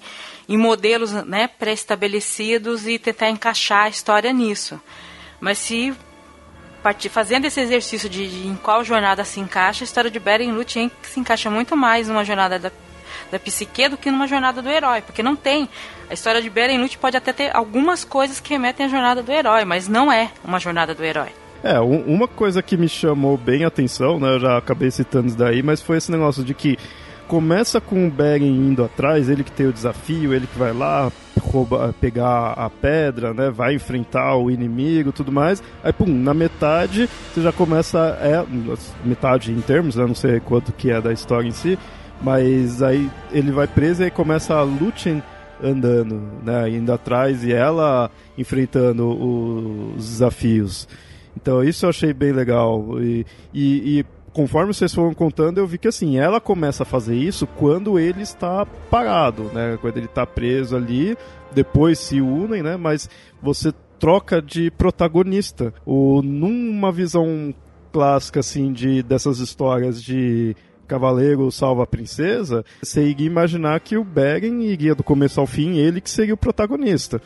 S3: em modelos né, pré-estabelecidos e tentar encaixar a história nisso. Mas se partir, fazendo esse exercício de, de, em qual jornada se encaixa, a história de Beren Lúthien se encaixa muito mais numa jornada da, da psique do que numa jornada do herói, porque não tem. A história de Beren Lúthien pode até ter algumas coisas que remetem à jornada do herói, mas não é uma jornada do herói.
S1: É, um, uma coisa que me chamou bem a atenção, né, eu já acabei citando isso daí, mas foi esse negócio de que começa com o Beren indo atrás, ele que tem o desafio, ele que vai lá roubar, pegar a pedra, né? Vai enfrentar o inimigo, tudo mais. Aí, pum, na metade você já começa é metade em termos, né? Não sei quanto que é da história em si, mas aí ele vai preso e começa a Lúthien andando, né? Indo atrás e ela enfrentando os desafios. Então isso eu achei bem legal. E, e, e conforme vocês foram contando, eu vi que assim, ela começa a fazer isso quando ele está parado, né? Quando ele está preso ali, depois se unem, né? Mas você troca de protagonista. O, numa visão clássica, assim, de, dessas histórias de cavaleiro salva a princesa, você iria imaginar que o Beren iria do começo ao fim, ele que seria o protagonista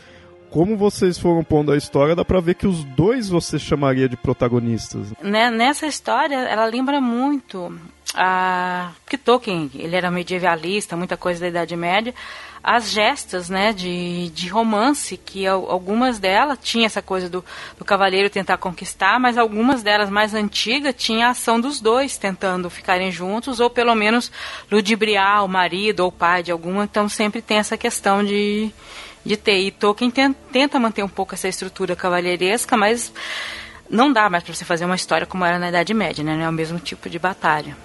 S1: como vocês foram pondo a história, dá pra ver que os dois você chamaria de protagonistas.
S3: Né, nessa história, ela lembra muito a. que Tolkien, ele era medievalista, muita coisa da Idade Média. As gestas, né, de, de romance, que algumas delas tinha essa coisa do, do cavaleiro tentar conquistar, mas algumas delas mais antigas tinha a ação dos dois tentando ficarem juntos, ou pelo menos ludibriar o marido ou o pai de alguma, então sempre tem essa questão de, de. E Tolkien tenta manter um pouco essa estrutura cavalheiresca, mas não dá mais para você fazer uma história como era na Idade Média, né? Não é o mesmo tipo de batalha.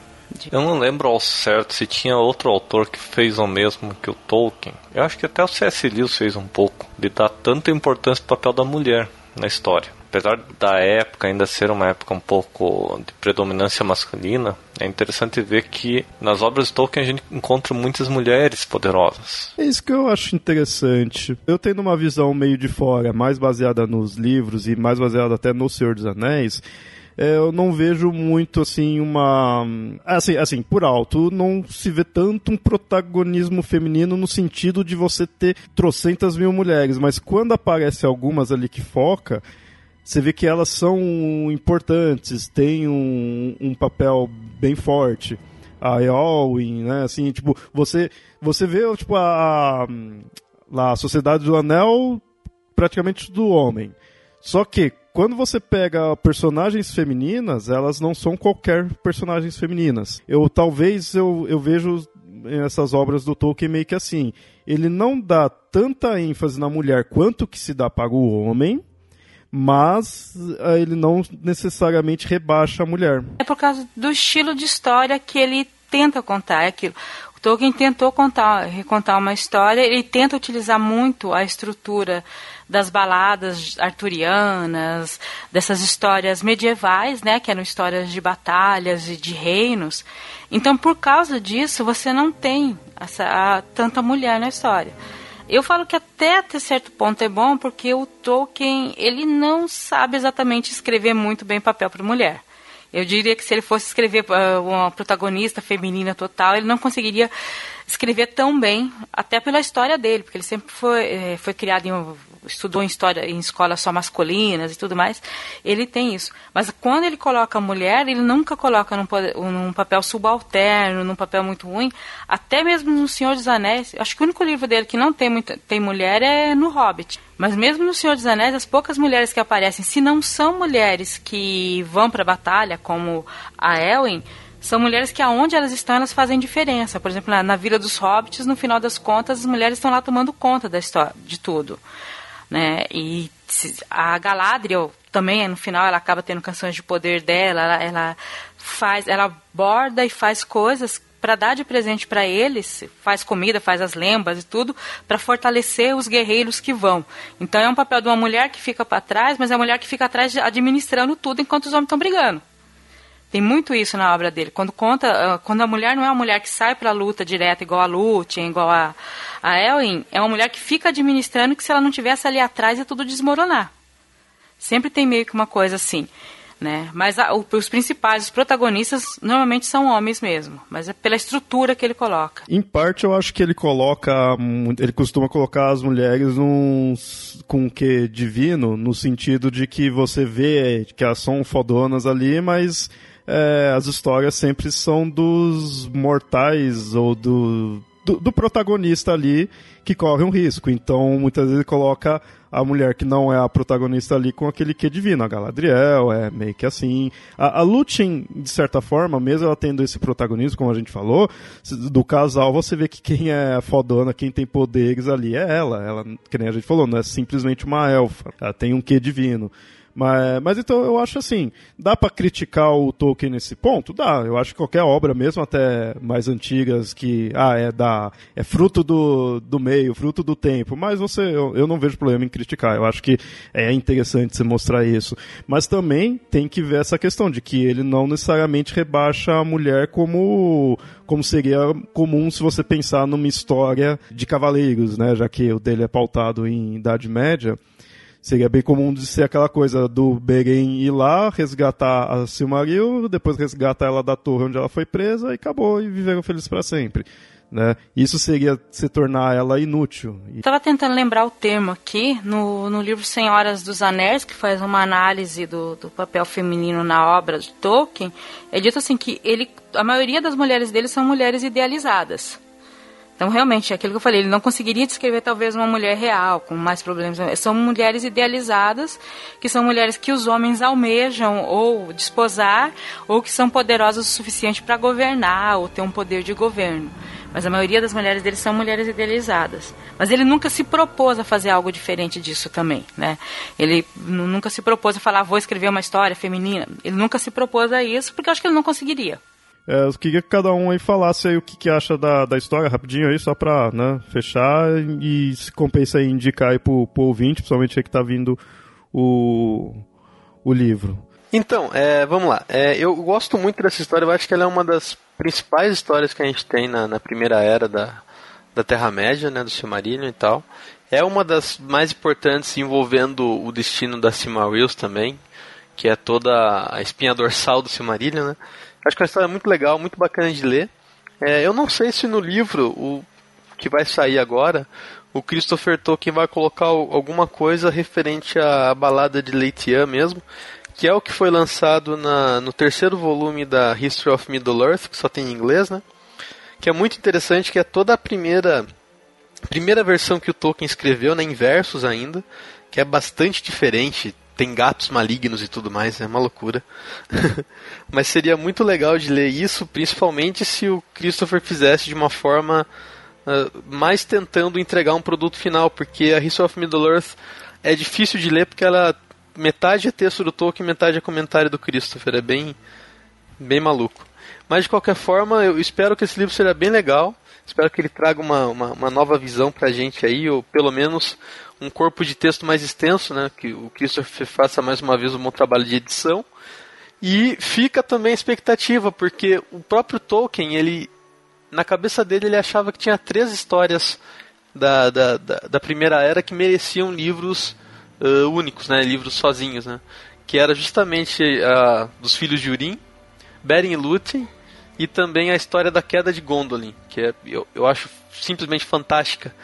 S4: Eu não lembro ao certo se tinha outro autor que fez o mesmo que o Tolkien. Eu acho que até o C.S. Lewis fez um pouco, de dar tanta importância ao papel da mulher na história apesar da época ainda ser uma época um pouco de predominância masculina, é interessante ver que nas obras de Tolkien a gente encontra muitas mulheres poderosas.
S1: É isso que eu acho interessante. Eu tendo uma visão meio de fora, mais baseada nos livros e mais baseada até no Senhor dos Anéis, é, eu não vejo muito assim uma assim assim por alto não se vê tanto um protagonismo feminino no sentido de você ter trocentas mil mulheres mas quando aparece algumas ali que foca você vê que elas são importantes têm um, um papel bem forte a Eowyn, né assim tipo você você vê tipo a, a, a sociedade do anel praticamente do homem só que quando você pega personagens femininas, elas não são qualquer personagens femininas. Eu talvez eu, eu vejo essas obras do Tolkien meio que assim. Ele não dá tanta ênfase na mulher quanto que se dá para o homem, mas eh, ele não necessariamente rebaixa a mulher.
S3: É por causa do estilo de história que ele tenta contar, é aquilo. O Tolkien tentou contar, recontar uma história, ele tenta utilizar muito a estrutura das baladas arturianas, dessas histórias medievais, né, que eram histórias de batalhas e de reinos. Então, por causa disso, você não tem essa, a, tanta mulher na história. Eu falo que até até certo ponto é bom porque o Tolkien ele não sabe exatamente escrever muito bem papel para mulher. Eu diria que se ele fosse escrever uh, uma protagonista feminina total, ele não conseguiria escrever tão bem, até pela história dele, porque ele sempre foi, eh, foi criado em estudou em história em escolas só masculinas e tudo mais, ele tem isso. Mas quando ele coloca a mulher, ele nunca coloca num, num papel subalterno, num papel muito ruim. Até mesmo no Senhor dos Anéis, acho que o único livro dele que não tem, muita, tem mulher é no Hobbit. Mas mesmo no Senhor dos Anéis, as poucas mulheres que aparecem, se não são mulheres que vão para a batalha, como a Elwin, são mulheres que aonde elas estão, elas fazem diferença. Por exemplo, na, na Vila dos Hobbits, no final das contas, as mulheres estão lá tomando conta da história, de tudo né? E a Galadriel também, no final, ela acaba tendo canções de poder dela, ela, ela faz, ela borda e faz coisas para dar de presente para eles, faz comida, faz as lembas e tudo, para fortalecer os guerreiros que vão. Então é um papel de uma mulher que fica para trás, mas é a mulher que fica atrás administrando tudo enquanto os homens estão brigando. Tem muito isso na obra dele. Quando conta, ah, quando a mulher não é uma mulher que sai para a luta direta igual a Lúthien, igual a, a Elwin, é uma mulher que fica administrando que se ela não tivesse ali atrás é tudo desmoronar. Sempre tem meio que uma coisa assim. Né? Mas a, os principais, os protagonistas, normalmente são homens mesmo, mas é pela estrutura que ele coloca.
S1: Em parte, eu acho que ele coloca, ele costuma colocar as mulheres num, com que divino, no sentido de que você vê que elas são fodonas ali, mas é, as histórias sempre são dos mortais ou do, do, do, protagonista ali que corre um risco. Então, muitas vezes ele coloca a mulher que não é a protagonista ali com aquele que é divino. A Galadriel é meio que assim. A, a Lúthien, de certa forma, mesmo ela tendo esse protagonismo, como a gente falou, do casal, você vê que quem é fodona, quem tem poderes ali é ela. Ela, que nem a gente falou, não é simplesmente uma elfa. Ela tem um quê divino. Mas, mas então eu acho assim, dá para criticar o Tolkien nesse ponto? Dá. Eu acho que qualquer obra, mesmo até mais antigas, que ah, é da é fruto do, do meio, fruto do tempo, mas você eu, eu não vejo problema em criticar. Eu acho que é interessante você mostrar isso. Mas também tem que ver essa questão de que ele não necessariamente rebaixa a mulher como como seria comum se você pensar numa história de cavaleiros, né, já que o dele é pautado em Idade Média. Seria bem comum de ser aquela coisa do Beren ir lá, resgatar a Silmaril, depois resgatar ela da torre onde ela foi presa e acabou e viveram felizes para sempre. Né? Isso seria se tornar ela inútil.
S3: Estava tentando lembrar o termo aqui no, no livro Senhoras dos Anéis, que faz uma análise do, do papel feminino na obra de Tolkien. É dito assim que ele, a maioria das mulheres dele são mulheres idealizadas. Então, realmente, é aquilo que eu falei, ele não conseguiria descrever talvez uma mulher real, com mais problemas. São mulheres idealizadas, que são mulheres que os homens almejam ou desposar, ou que são poderosas o suficiente para governar, ou ter um poder de governo. Mas a maioria das mulheres dele são mulheres idealizadas. Mas ele nunca se propôs a fazer algo diferente disso também, né? Ele nunca se propôs a falar, vou escrever uma história feminina. Ele nunca se propôs a isso, porque eu acho que ele não conseguiria.
S1: É, eu queria que cada um aí falasse aí o que, que acha da, da história, rapidinho aí, só pra né, fechar e se compensa aí indicar aí pro, pro ouvinte, principalmente aí que tá vindo o, o livro?
S2: Então, é, vamos lá. É, eu gosto muito dessa história, eu acho que ela é uma das principais histórias que a gente tem na, na primeira era da, da Terra-média, né, do Silmarillion e tal. É uma das mais importantes envolvendo o destino da Silmarils também, que é toda a espinha dorsal do Silmarillion, né? Acho que é uma história muito legal, muito bacana de ler. É, eu não sei se no livro, o que vai sair agora, o Christopher Tolkien vai colocar alguma coisa referente à balada de Leitian mesmo, que é o que foi lançado na, no terceiro volume da History of Middle-earth, que só tem em inglês, né? Que é muito interessante, que é toda a primeira primeira versão que o Tolkien escreveu, né, em versos ainda, que é bastante diferente, tem gatos malignos e tudo mais, é uma loucura. (laughs) Mas seria muito legal de ler isso, principalmente se o Christopher fizesse de uma forma uh, mais tentando entregar um produto final, porque a History of Middle-earth é difícil de ler porque ela metade é texto do Tolkien, metade é comentário do Christopher, é bem bem maluco. Mas de qualquer forma, eu espero que esse livro seja bem legal. Espero que ele traga uma, uma, uma nova visão pra gente aí, ou pelo menos um corpo de texto mais extenso, né? Que o Christopher faça mais uma vez um bom trabalho de edição. E fica também a expectativa, porque o próprio Tolkien, ele na cabeça dele ele achava que tinha três histórias da, da, da, da primeira era que mereciam livros uh, únicos, né? Livros sozinhos, né? Que era justamente uh, dos filhos de Urim, Beren e Lúthien e também a história da queda de Gondolin, que é, eu, eu acho simplesmente fantástica.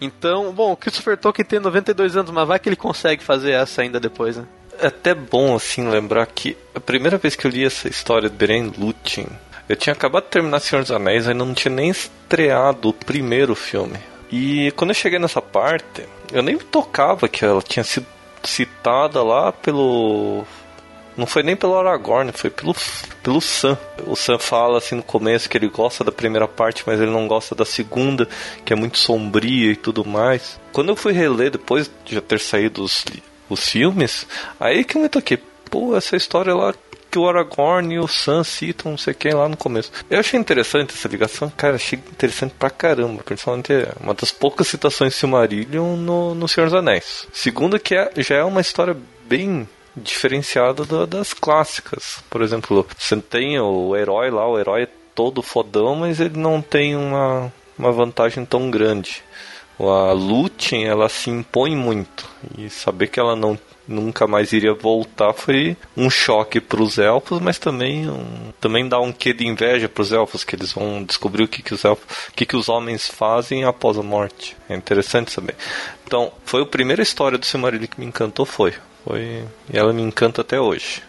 S2: Então, bom, o Christopher Tolkien tem 92 anos, mas vai que ele consegue fazer essa ainda depois, né?
S4: É até bom, assim, lembrar que a primeira vez que eu li essa história de Beren Lúthien, eu tinha acabado de terminar Senhor dos Anéis, ainda não tinha nem estreado o primeiro filme. E quando eu cheguei nessa parte, eu nem tocava que ela tinha sido citada lá pelo não foi nem pelo Aragorn, foi pelo, pelo Sam. O Sam fala assim no começo que ele gosta da primeira parte, mas ele não gosta da segunda, que é muito sombria e tudo mais. Quando eu fui reler, depois de já ter saído os, os filmes, aí que eu me toquei. Pô, essa história lá que o Aragorn e o Sam citam, não sei quem, lá no começo. Eu achei interessante essa ligação, cara, achei interessante pra caramba. Principalmente uma das poucas citações de Silmarillion no, no Senhor dos Anéis. Segundo, que é, já é uma história bem diferenciada do, das clássicas. Por exemplo, você tem o herói lá, o herói é todo fodão, mas ele não tem uma, uma vantagem tão grande. A Lúthien, ela se impõe muito. E saber que ela não nunca mais iria voltar foi um choque para os elfos, mas também um, também dá um quê de inveja para os elfos que eles vão descobrir o que, que os elfos, o que, que os homens fazem após a morte. É interessante saber. Então, foi a primeira história do Silmarillion que me encantou foi foi. E ela me encanta até hoje.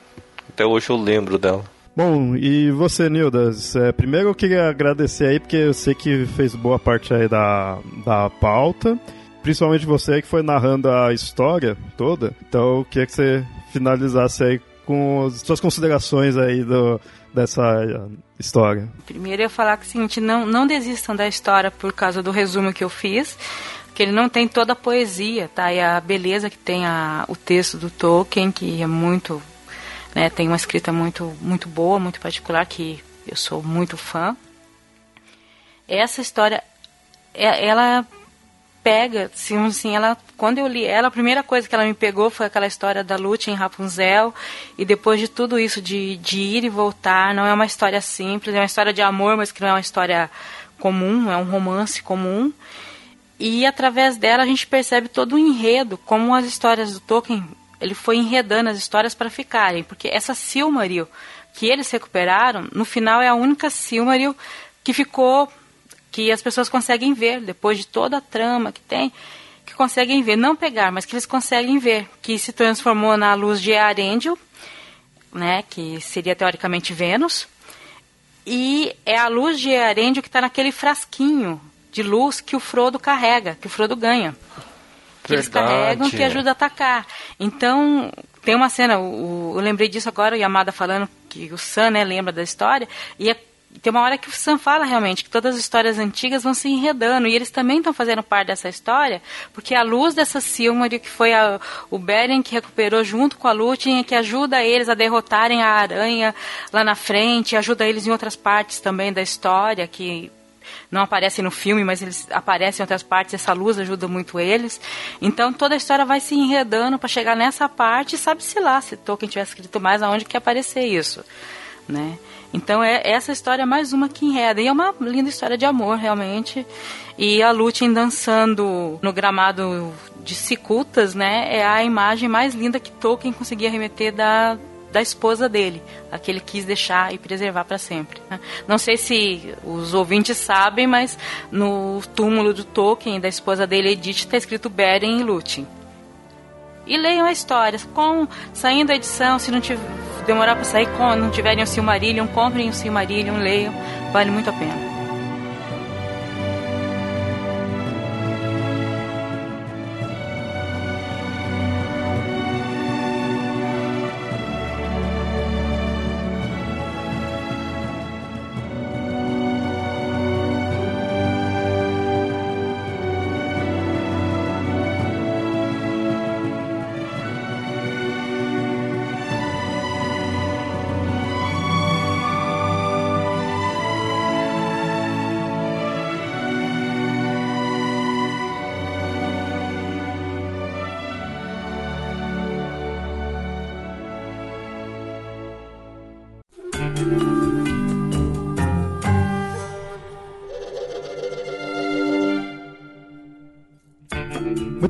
S4: Até hoje eu lembro dela.
S1: Bom, e você, Nildas? É, primeiro eu queria agradecer aí, porque eu sei que fez boa parte aí da, da pauta. Principalmente você que foi narrando a história toda. Então eu queria que você finalizasse aí com as suas considerações aí do, dessa história.
S3: Primeiro eu falar que o seguinte, não, não desistam da história por causa do resumo que eu fiz que ele não tem toda a poesia, tá? E a beleza que tem a, o texto do Tolkien, que é muito, né, tem uma escrita muito, muito boa, muito particular, que eu sou muito fã. Essa história, é, ela pega, assim, assim, ela, quando eu li ela, a primeira coisa que ela me pegou foi aquela história da luta em Rapunzel, e depois de tudo isso, de, de ir e voltar, não é uma história simples, é uma história de amor, mas que não é uma história comum, é um romance comum, e através dela a gente percebe todo o enredo, como as histórias do Tolkien, ele foi enredando as histórias para ficarem, porque essa Silmaril que eles recuperaram, no final é a única Silmaril que ficou que as pessoas conseguem ver depois de toda a trama que tem, que conseguem ver, não pegar, mas que eles conseguem ver, que se transformou na luz de Arendil, né, que seria teoricamente Vênus, e é a luz de Arendil que está naquele frasquinho de luz que o Frodo carrega, que o Frodo ganha. Que eles carregam, que ajuda a atacar. Então, tem uma cena, o, eu lembrei disso agora, o Yamada falando que o Sam, né, lembra da história, e é, tem uma hora que o Sam fala realmente que todas as histórias antigas vão se enredando, e eles também estão fazendo parte dessa história, porque a luz dessa Silmaril, que foi a, o Beren que recuperou junto com a Lúthien, que ajuda eles a derrotarem a aranha lá na frente, ajuda eles em outras partes também da história, que não aparecem no filme, mas eles aparecem em outras partes, essa luz ajuda muito eles. Então toda a história vai se enredando para chegar nessa parte, sabe-se lá, se Tolkien tivesse escrito mais, aonde que ia aparecer isso, né? Então é essa história é mais uma que enreda. E é uma linda história de amor, realmente. E a Lúthien dançando no gramado de cicutas, né? É a imagem mais linda que Tolkien conseguia remeter da, da esposa dele, a que ele quis deixar e preservar para sempre. Né? Não sei se os ouvintes sabem, mas no túmulo do Tolkien, da esposa dele, Edith, está escrito Beren e Lúthien. E leiam a história. Com, saindo a edição, se não tiver demorar para sair, não tiverem o Silmarillion, comprem o Silmarillion, leiam, vale muito a pena.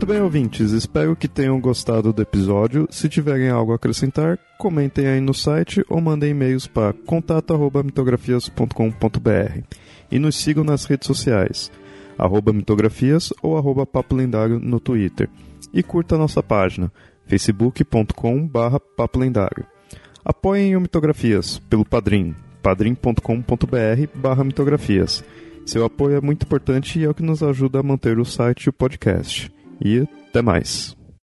S1: Bem, ouvintes, espero que tenham gostado do episódio. Se tiverem algo a acrescentar, comentem aí no site ou mandem e-mails para contato@mitografias.com.br e nos sigam nas redes sociais, arroba mitografias ou arroba papo lendário no Twitter. E curta a nossa página, facebook.com barra. Apoiem o Mitografias pelo Padrim, padrim.com.br barra mitografias. Seu apoio é muito importante e é o que nos ajuda a manter o site e o podcast. E até mais.